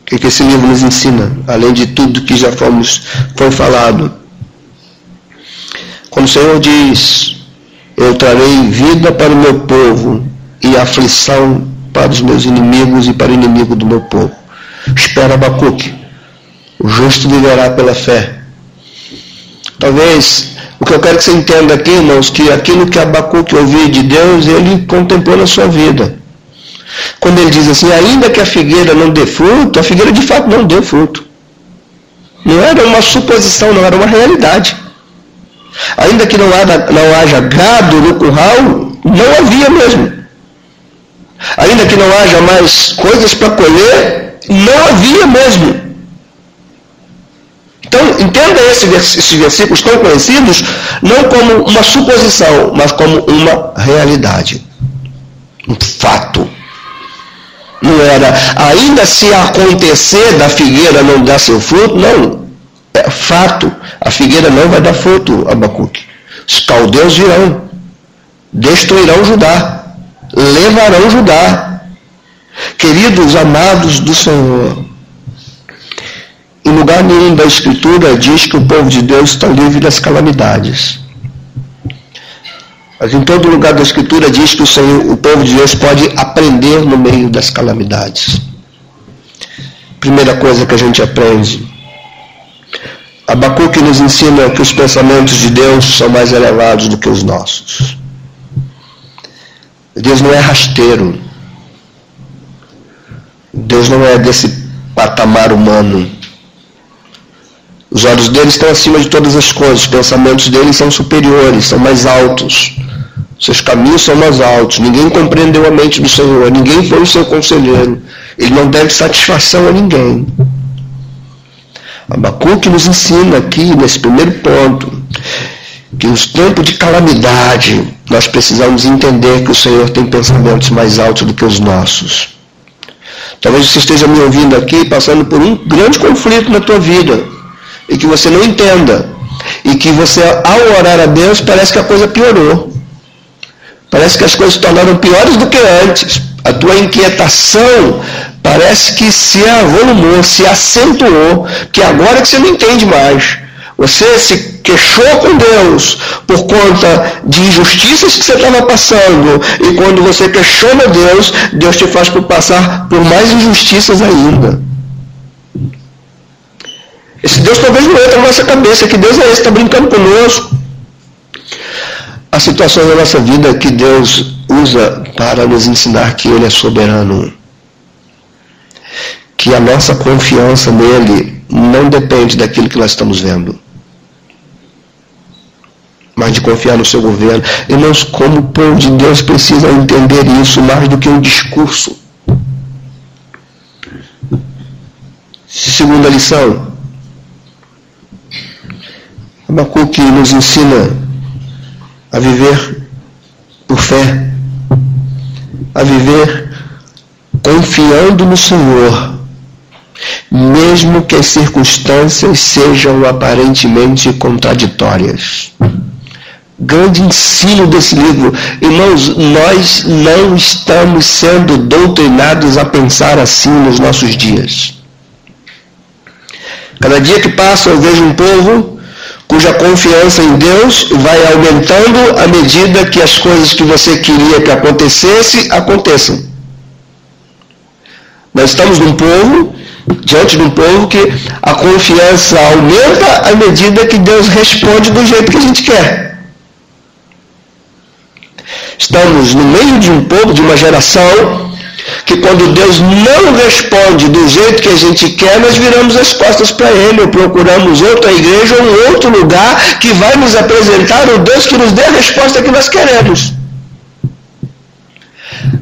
O que, que esse livro nos ensina, além de tudo que já fomos, foi falado? Quando o Senhor diz, eu trarei vida para o meu povo e aflição para os meus inimigos e para o inimigo do meu povo. Espera Abacuque. O justo viverá pela fé. Talvez o que eu quero que você entenda aqui, irmãos, que aquilo que Abacuque ouviu de Deus, ele contemplou na sua vida. Quando ele diz assim, ainda que a figueira não dê fruto, a figueira de fato não deu fruto. Não era uma suposição, não era uma realidade. Ainda que não haja, não haja gado no curral, não havia mesmo. Ainda que não haja mais coisas para colher, não havia mesmo. Então, entenda esse, esses versículos tão conhecidos não como uma suposição, mas como uma realidade. Um fato. Não era, ainda se acontecer da figueira não dar seu fruto, não. É fato. A figueira não vai dar fruto, Abacuque. Os caldeus virão, destruirão Judá levarão Judá. Queridos amados do Senhor, em lugar nenhum da Escritura diz que o povo de Deus está livre das calamidades. Mas em todo lugar da Escritura diz que o, Senhor, o povo de Deus pode aprender no meio das calamidades. Primeira coisa que a gente aprende. Abacuque nos ensina que os pensamentos de Deus são mais elevados do que os nossos. Deus não é rasteiro. Deus não é desse patamar humano. Os olhos deles estão acima de todas as coisas, os pensamentos deles são superiores, são mais altos. Seus caminhos são mais altos. Ninguém compreendeu a mente do Senhor, ninguém foi o seu conselheiro. Ele não deve satisfação a ninguém. Abacuque nos ensina aqui, nesse primeiro ponto, que nos tempos de calamidade, nós precisamos entender que o Senhor tem pensamentos mais altos do que os nossos. Talvez você esteja me ouvindo aqui passando por um grande conflito na tua vida e que você não entenda. E que você, ao orar a Deus, parece que a coisa piorou. Parece que as coisas se tornaram piores do que antes. A tua inquietação parece que se avolumou, se acentuou, que agora que você não entende mais. Você se queixou com Deus por conta de injustiças que você estava passando. E quando você questiona Deus, Deus te faz por passar por mais injustiças ainda. Esse Deus talvez não entre na nossa cabeça. Que Deus é esse? Está brincando conosco. A situação da nossa vida que Deus usa para nos ensinar que Ele é soberano. Que a nossa confiança nele não depende daquilo que nós estamos vendo mas de confiar no seu governo. Irmãos, como o povo de Deus precisa entender isso mais do que um discurso. Segunda lição. Abacuque nos ensina a viver por fé, a viver confiando no Senhor, mesmo que as circunstâncias sejam aparentemente contraditórias grande ensino desse livro. Irmãos, nós não estamos sendo doutrinados a pensar assim nos nossos dias. Cada dia que passa eu vejo um povo cuja confiança em Deus vai aumentando à medida que as coisas que você queria que acontecesse, aconteçam. Nós estamos num povo, diante de um povo que a confiança aumenta à medida que Deus responde do jeito que a gente quer. Estamos no meio de um povo, de uma geração, que quando Deus não responde do jeito que a gente quer, nós viramos as costas para Ele, ou procuramos outra igreja ou um outro lugar que vai nos apresentar o Deus que nos dê a resposta que nós queremos.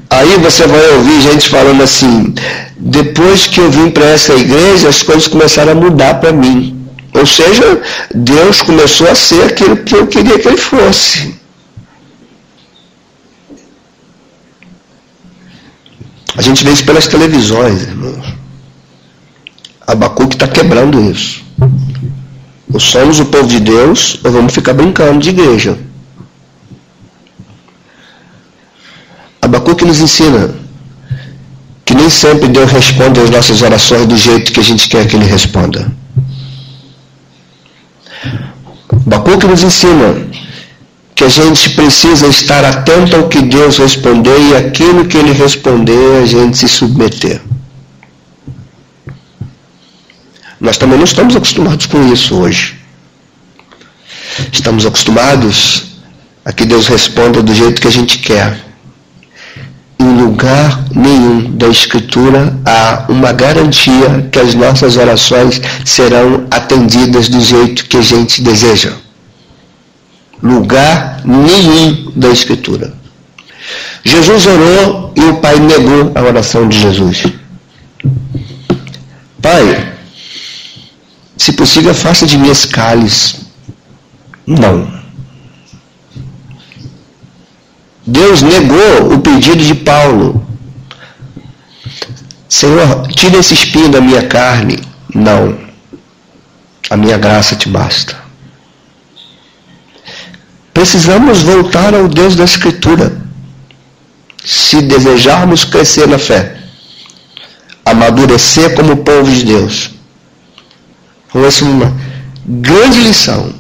Aí você vai ouvir gente falando assim, depois que eu vim para essa igreja, as coisas começaram a mudar para mim. Ou seja, Deus começou a ser aquilo que eu queria que ele fosse. A gente vê isso pelas televisões, irmãos. Abacuque está quebrando isso. Ou somos o povo de Deus, ou vamos ficar brincando de igreja. Abacuque nos ensina que nem sempre Deus responde às nossas orações do jeito que a gente quer que Ele responda. Abacuque nos ensina que a gente precisa estar atento ao que Deus respondeu e aquilo que Ele responder a gente se submeter. Nós também não estamos acostumados com isso hoje. Estamos acostumados a que Deus responda do jeito que a gente quer. Em lugar nenhum da Escritura há uma garantia que as nossas orações serão atendidas do jeito que a gente deseja lugar nenhum da Escritura. Jesus orou e o Pai negou a oração de Jesus. Pai, se possível, faça de mim esse cálice. Não. Deus negou o pedido de Paulo. Senhor, tira esse espinho da minha carne. Não. A minha graça te basta. Precisamos voltar ao Deus da Escritura. Se desejarmos crescer na fé, amadurecer como povo de Deus. Então, essa é uma grande lição.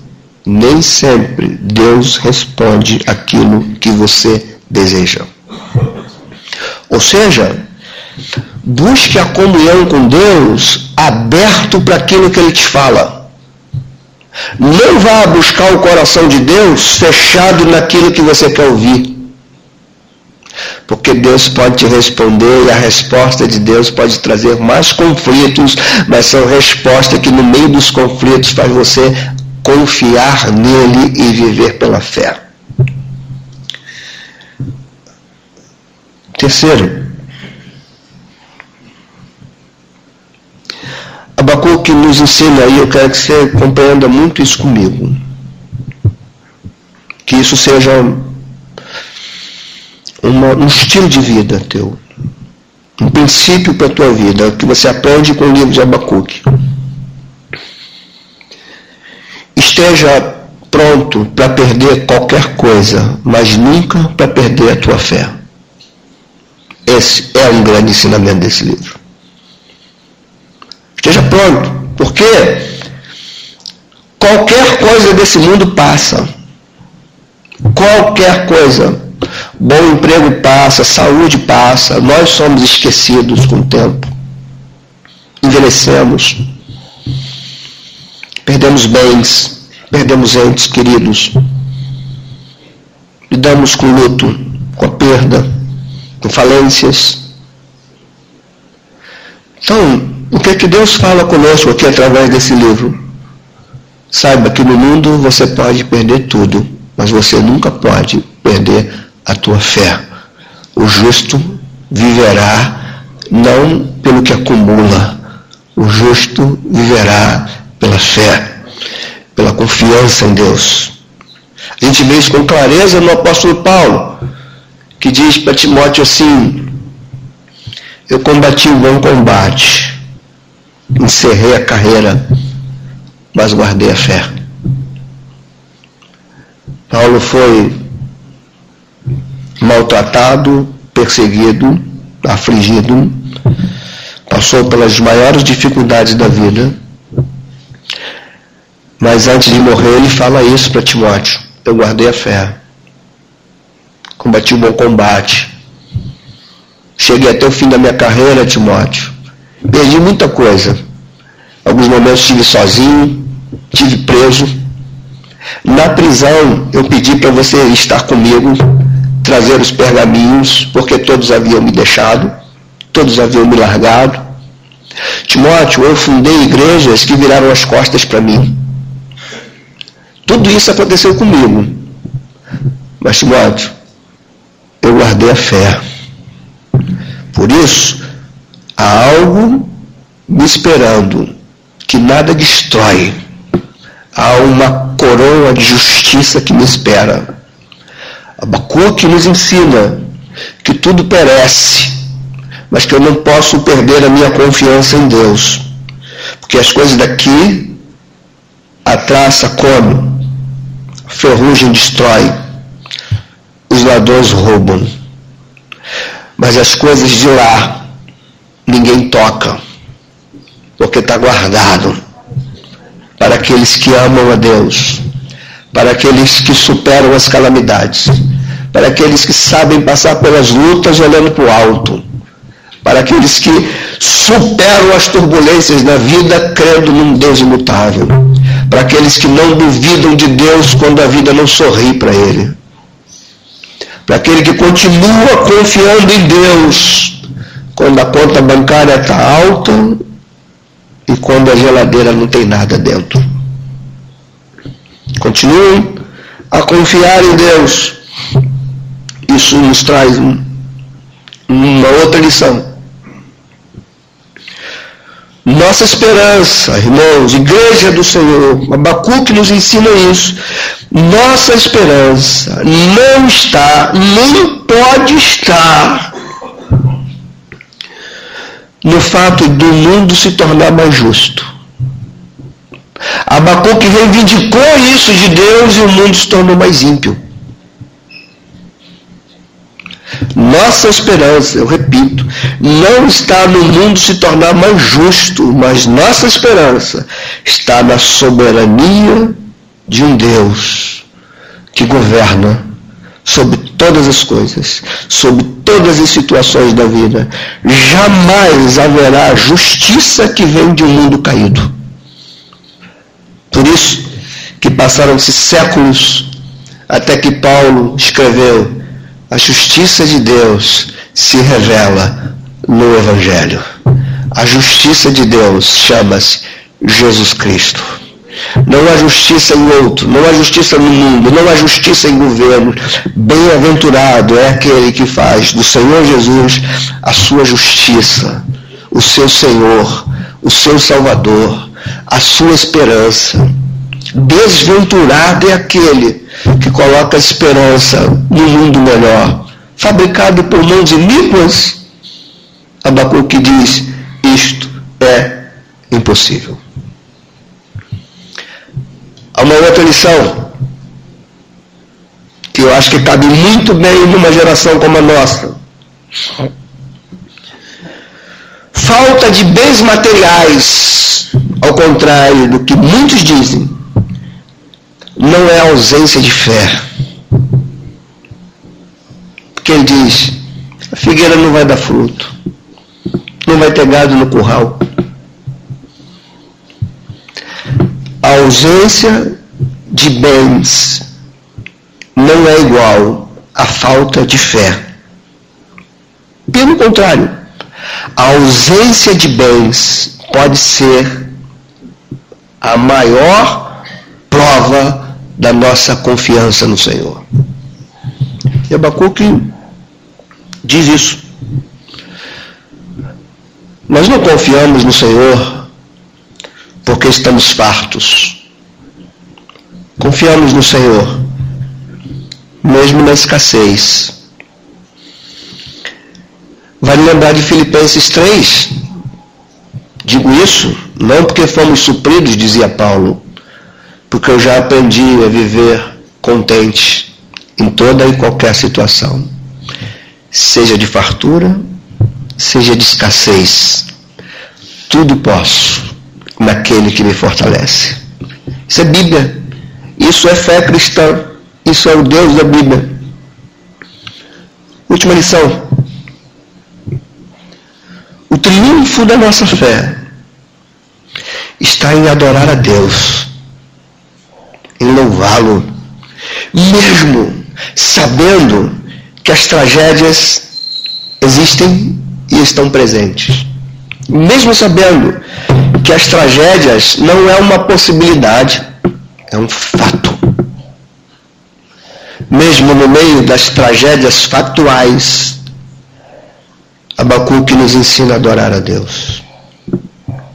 Nem sempre Deus responde aquilo que você deseja. Ou seja, busque a comunhão com Deus aberto para aquilo que Ele te fala. Não vá buscar o coração de Deus fechado naquilo que você quer ouvir. Porque Deus pode te responder e a resposta de Deus pode trazer mais conflitos, mas são respostas que no meio dos conflitos faz você confiar nele e viver pela fé. Terceiro, Abacuque nos ensina aí, eu quero que você compreenda muito isso comigo. Que isso seja uma, um estilo de vida teu. Um princípio para a tua vida, que você aprende com o livro de Abacuque. Esteja pronto para perder qualquer coisa, mas nunca para perder a tua fé. Esse é um grande ensinamento desse livro. Esteja pronto, porque qualquer coisa desse mundo passa. Qualquer coisa. Bom emprego passa, saúde passa, nós somos esquecidos com o tempo. Envelhecemos, perdemos bens, perdemos entes queridos, lidamos com luto, com a perda, com falências. Então, o que é que Deus fala conosco aqui através desse livro? Saiba que no mundo você pode perder tudo, mas você nunca pode perder a tua fé. O justo viverá não pelo que acumula, o justo viverá pela fé, pela confiança em Deus. A gente vê isso com clareza no apóstolo Paulo, que diz para Timóteo assim: Eu combati o bom combate encerrei a carreira, mas guardei a fé. Paulo foi maltratado, perseguido, afligido, passou pelas maiores dificuldades da vida, mas antes de morrer ele fala isso para Timóteo: Eu guardei a fé, combati o bom combate, cheguei até o fim da minha carreira, Timóteo Perdi muita coisa. Alguns momentos estive sozinho, estive preso. Na prisão, eu pedi para você estar comigo, trazer os pergaminhos, porque todos haviam me deixado, todos haviam me largado. Timóteo, eu fundei igrejas que viraram as costas para mim. Tudo isso aconteceu comigo. Mas, Timóteo, eu guardei a fé. Por isso, Há algo me esperando que nada destrói. Há uma coroa de justiça que me espera. Abacuque nos ensina que tudo perece, mas que eu não posso perder a minha confiança em Deus. Porque as coisas daqui a traça come, a ferrugem destrói, os ladrões roubam. Mas as coisas de lá ninguém toca, porque está guardado. Para aqueles que amam a Deus, para aqueles que superam as calamidades, para aqueles que sabem passar pelas lutas olhando para o alto, para aqueles que superam as turbulências da vida crendo num Deus imutável, para aqueles que não duvidam de Deus quando a vida não sorri para ele, para aquele que continua confiando em Deus quando a conta bancária está alta e quando a geladeira não tem nada dentro. Continuem a confiar em Deus. Isso nos traz um, uma outra lição. Nossa esperança, irmãos, igreja do Senhor, Abacuque nos ensina isso. Nossa esperança não está, nem pode estar no fato do mundo se tornar mais justo. Abacuque reivindicou isso de Deus e o mundo se tornou mais ímpio. Nossa esperança, eu repito, não está no mundo se tornar mais justo, mas nossa esperança está na soberania de um Deus que governa sobre todas as coisas, sobre todas as situações da vida. Jamais haverá justiça que vem de um mundo caído. Por isso que passaram-se séculos até que Paulo escreveu: A justiça de Deus se revela no Evangelho. A justiça de Deus chama-se Jesus Cristo. Não há justiça em outro, não há justiça no mundo, não há justiça em governo. Bem-aventurado é aquele que faz do Senhor Jesus a sua justiça, o seu Senhor, o seu Salvador, a sua esperança. Desventurado é aquele que coloca a esperança no mundo melhor, fabricado por mãos iníquas. Abacuque diz: isto é impossível. Há uma outra lição que eu acho que cabe muito bem numa geração como a nossa. Falta de bens materiais, ao contrário do que muitos dizem, não é ausência de fé. Porque ele diz: a figueira não vai dar fruto, não vai ter gado no curral. A ausência de bens não é igual à falta de fé. Pelo contrário, a ausência de bens pode ser a maior prova da nossa confiança no Senhor. E Abacuque diz isso. Nós não confiamos no Senhor porque estamos fartos. Confiamos no Senhor, mesmo na escassez. Vale lembrar de Filipenses 3. Digo isso não porque fomos supridos, dizia Paulo, porque eu já aprendi a viver contente em toda e qualquer situação, seja de fartura, seja de escassez. Tudo posso naquele que me fortalece. Isso é Bíblia. Isso é fé cristã. Isso é o Deus da Bíblia. Última lição. O triunfo da nossa fé está em adorar a Deus, em louvá-lo, mesmo sabendo que as tragédias existem e estão presentes. Mesmo sabendo que as tragédias não é uma possibilidade, é um fato. Mesmo no meio das tragédias factuais, Abacuque nos ensina a adorar a Deus.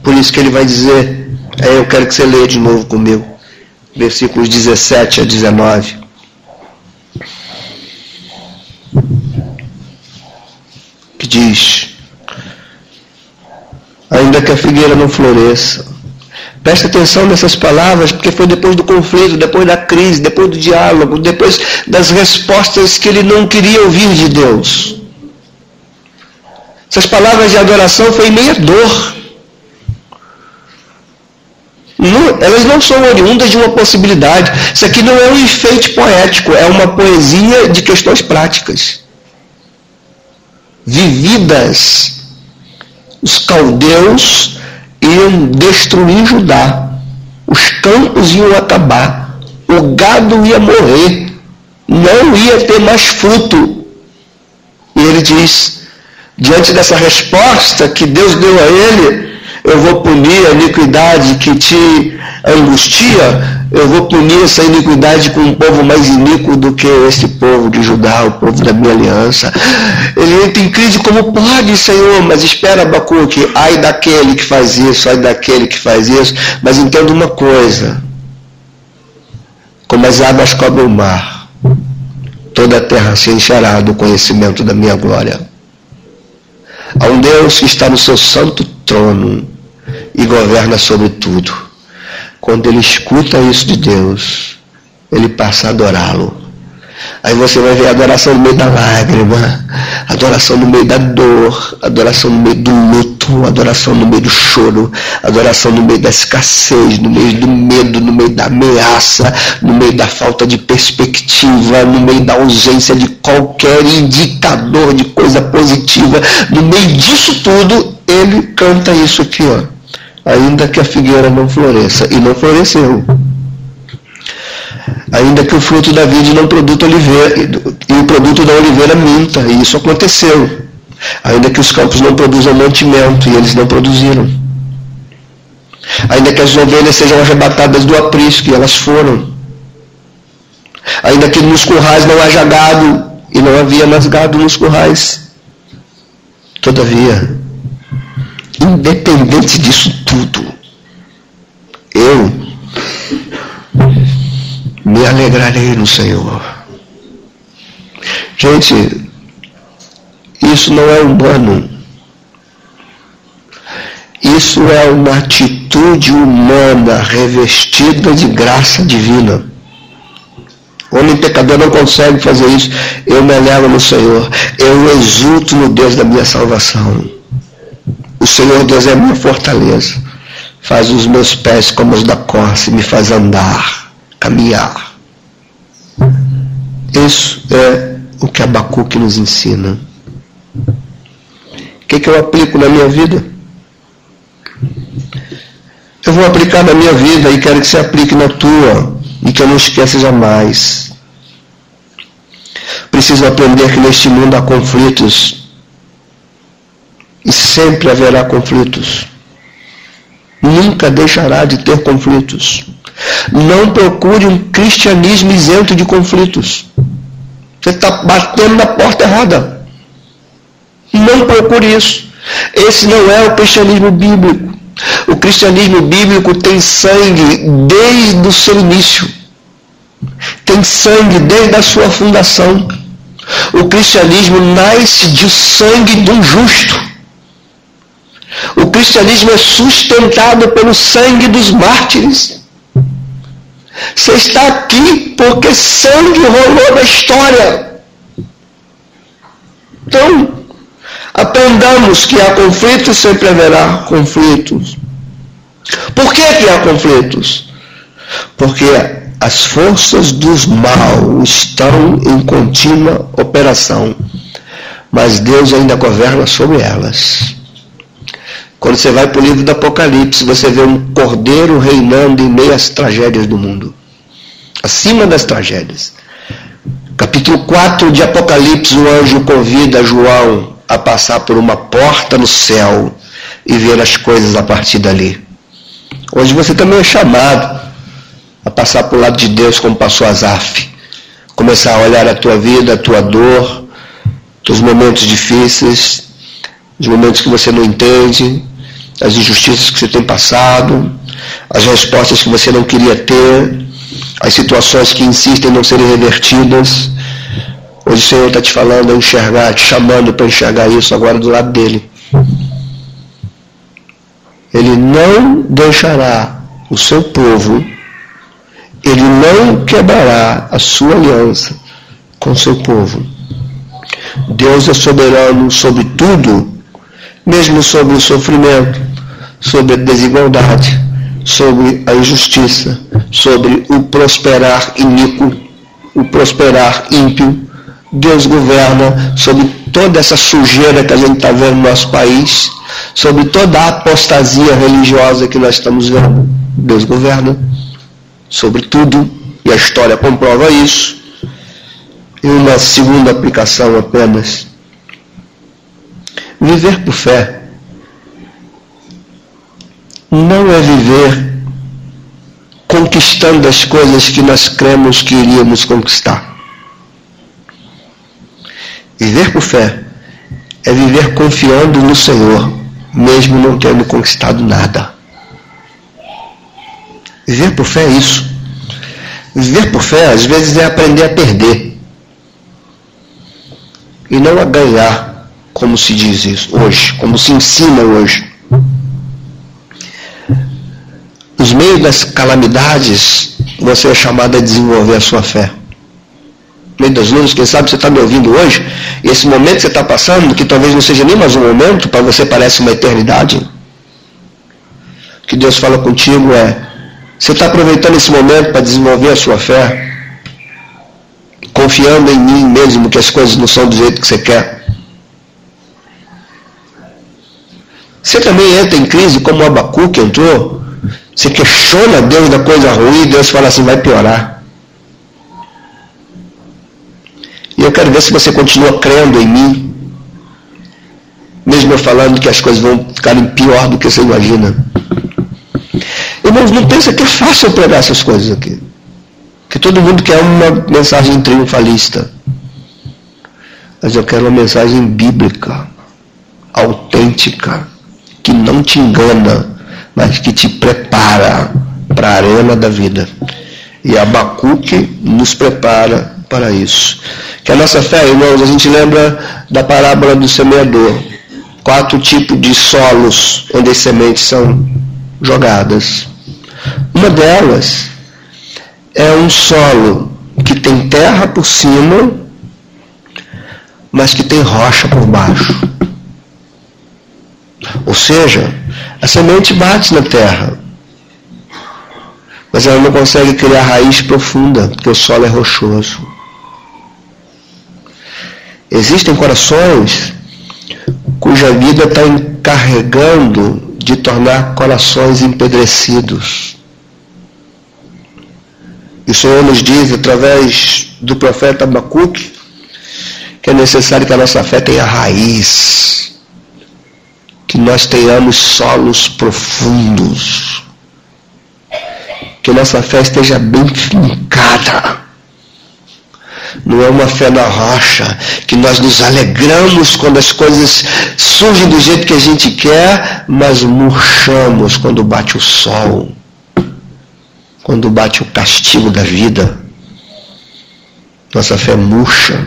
Por isso que ele vai dizer, é, eu quero que você leia de novo comigo, versículos 17 a 19. Que diz: Ainda que a figueira não floresça, Preste atenção nessas palavras, porque foi depois do conflito, depois da crise, depois do diálogo, depois das respostas que ele não queria ouvir de Deus. Essas palavras de adoração foi meia dor. Não, elas não são oriundas de uma possibilidade. Isso aqui não é um enfeite poético, é uma poesia de questões práticas. Vividas. Os caldeus iam destruir Judá. Os campos iam acabar. O gado ia morrer. Não ia ter mais fruto. E ele diz: diante dessa resposta que Deus deu a ele, eu vou punir a iniquidade que te angustia, eu vou punir essa iniquidade com um povo mais iníquo do que este povo de Judá, o povo da minha aliança. Ele entra em crise como pode, Senhor, mas espera, Abacuque, ai daquele que faz isso, ai daquele que faz isso, mas entenda uma coisa, como as águas cobrem o mar, toda a terra se encherá do conhecimento da minha glória. Há um Deus que está no seu santo trono e governa sobre tudo. Quando ele escuta isso de Deus, ele passa a adorá-lo. Aí você vai ver a adoração no meio da lágrima, adoração no meio da dor, adoração no meio do luto, adoração no meio do choro, adoração no meio da escassez, no meio do medo, no meio da ameaça, no meio da falta de perspectiva, no meio da ausência de qualquer indicador de coisa positiva. No meio disso tudo, ele canta isso aqui, ó. Ainda que a figueira não floresça. E não floresceu ainda que o fruto da vide não produza oliveira, e o produto da oliveira minta, e isso aconteceu. Ainda que os campos não produzam mantimento, e eles não produziram. Ainda que as ovelhas sejam arrebatadas do aprisco, e elas foram. Ainda que nos currais não haja gado, e não havia mais gado nos currais. Todavia, independente disso tudo, eu me alegrarei no Senhor. Gente, isso não é humano. Isso é uma atitude humana revestida de graça divina. O homem pecador não consegue fazer isso. Eu me alegro no Senhor. Eu exulto no Deus da minha salvação. O Senhor Deus é a minha fortaleza. Faz os meus pés como os da corça e me faz andar, caminhar. Isso é o que Abacuque nos ensina. O que, que eu aplico na minha vida? Eu vou aplicar na minha vida e quero que você aplique na tua e que eu não esqueça jamais. Preciso aprender que neste mundo há conflitos e sempre haverá conflitos. Nunca deixará de ter conflitos. Não procure um cristianismo isento de conflitos. Você está batendo na porta errada. Não procure isso. Esse não é o cristianismo bíblico. O cristianismo bíblico tem sangue desde o seu início. Tem sangue desde a sua fundação. O cristianismo nasce de sangue um justo. O cristianismo é sustentado pelo sangue dos mártires. Você está aqui porque sangue rolou na história. Então, aprendamos que há conflitos, sempre haverá conflitos. Por que, que há conflitos? Porque as forças dos mal estão em contínua operação, mas Deus ainda governa sobre elas. Quando você vai para o livro do Apocalipse, você vê um cordeiro reinando em meio às tragédias do mundo. Acima das tragédias. Capítulo 4 de Apocalipse, o anjo convida João a passar por uma porta no céu e ver as coisas a partir dali. Hoje você também é chamado a passar por lado de Deus como passou Azaf. Começar a olhar a tua vida, a tua dor, os momentos difíceis, os momentos que você não entende, as injustiças que você tem passado, as respostas que você não queria ter, as situações que insistem em não serem revertidas. Hoje o Senhor está te falando enxergar, te chamando para enxergar isso agora do lado dele. Ele não deixará o seu povo, ele não quebrará a sua aliança com o seu povo. Deus é soberano sobre tudo mesmo sobre o sofrimento, sobre a desigualdade, sobre a injustiça, sobre o prosperar iníquo, o prosperar ímpio. Deus governa sobre toda essa sujeira que a gente está vendo no nosso país, sobre toda a apostasia religiosa que nós estamos vendo. Deus governa sobre tudo e a história comprova isso. E uma segunda aplicação apenas Viver por fé não é viver conquistando as coisas que nós cremos que iríamos conquistar. Viver por fé é viver confiando no Senhor, mesmo não tendo conquistado nada. Viver por fé é isso. Viver por fé, às vezes, é aprender a perder e não a ganhar como se diz isso hoje, como se ensina hoje. Nos meios das calamidades, você é chamado a desenvolver a sua fé. No meio das lutas, quem sabe você está me ouvindo hoje, e esse momento que você está passando, que talvez não seja nem mais um momento, para você parece uma eternidade. O que Deus fala contigo é, você está aproveitando esse momento para desenvolver a sua fé, confiando em mim mesmo que as coisas não são do jeito que você quer. Você também entra em crise como o Abacuque entrou? Você questiona Deus da coisa ruim e Deus fala assim, vai piorar. E eu quero ver se você continua crendo em mim. Mesmo eu falando que as coisas vão ficarem pior do que você imagina. Irmãos, não pensa que é fácil pregar essas coisas aqui. Que todo mundo quer uma mensagem triunfalista. Mas eu quero uma mensagem bíblica, autêntica, que não te engana, mas que te prepara para a arena da vida. E Abacuque nos prepara para isso. Que a nossa fé, irmãos, a gente lembra da parábola do semeador. Quatro tipos de solos onde as sementes são jogadas. Uma delas é um solo que tem terra por cima, mas que tem rocha por baixo. Ou seja, a semente bate na terra, mas ela não consegue criar raiz profunda, porque o solo é rochoso. Existem corações cuja vida está encarregando de tornar corações empedrecidos. E o Senhor nos diz, através do profeta Abacuque, que é necessário que a nossa fé tenha raiz, que nós tenhamos solos profundos, que nossa fé esteja bem fincada. Não é uma fé na rocha, que nós nos alegramos quando as coisas surgem do jeito que a gente quer, mas murchamos quando bate o sol. Quando bate o castigo da vida, nossa fé murcha,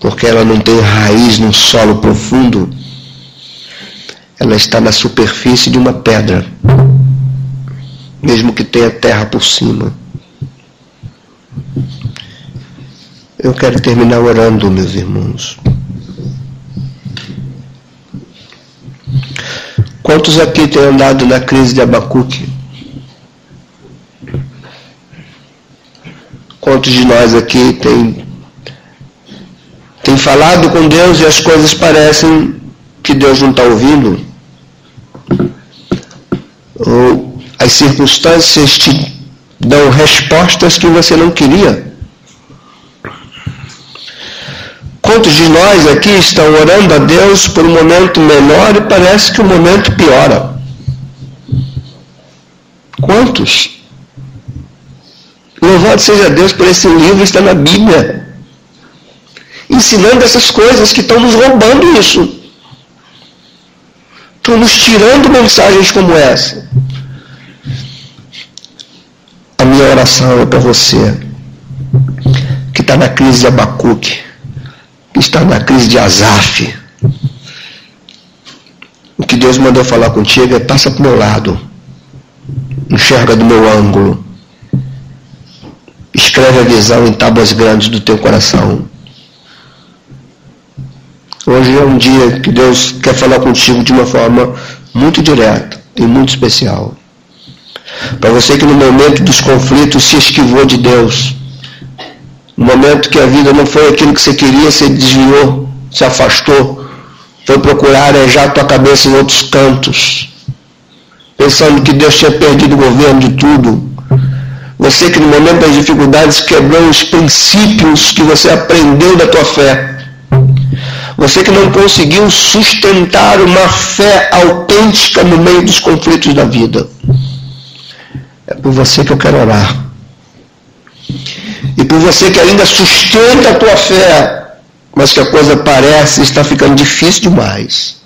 porque ela não tem raiz num solo profundo, ela está na superfície de uma pedra, mesmo que tenha terra por cima. Eu quero terminar orando, meus irmãos. Quantos aqui têm andado na crise de Abacuque? Quantos de nós aqui tem, tem falado com Deus e as coisas parecem que Deus não está ouvindo? As circunstâncias te dão respostas que você não queria? Quantos de nós aqui estão orando a Deus por um momento melhor e parece que o momento piora? Quantos? Louvado seja Deus por esse livro, está na Bíblia. Ensinando essas coisas que estão nos roubando isso. Estão nos tirando mensagens como essa. A minha oração é para você que está na crise de Abacuque, que está na crise de Azaf. O que Deus mandou falar contigo é passa para o meu lado. Enxerga do meu ângulo Escreve a visão em tábuas grandes do teu coração. Hoje é um dia que Deus quer falar contigo de uma forma muito direta e muito especial. Para você que no momento dos conflitos se esquivou de Deus, no momento que a vida não foi aquilo que você queria, você desviou, se afastou, foi procurar arejar tua cabeça em outros cantos, pensando que Deus tinha perdido o governo de tudo, você que no momento das dificuldades quebrou os princípios que você aprendeu da tua fé. Você que não conseguiu sustentar uma fé autêntica no meio dos conflitos da vida. É por você que eu quero orar. E por você que ainda sustenta a tua fé, mas que a coisa parece estar ficando difícil demais.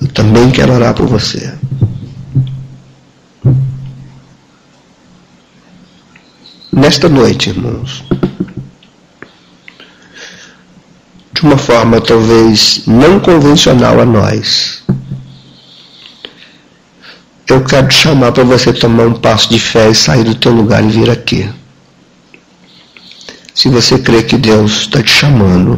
Eu também quero orar por você. nesta noite, irmãos, de uma forma talvez não convencional a nós, eu quero te chamar para você tomar um passo de fé e sair do teu lugar e vir aqui. Se você crê que Deus está te chamando,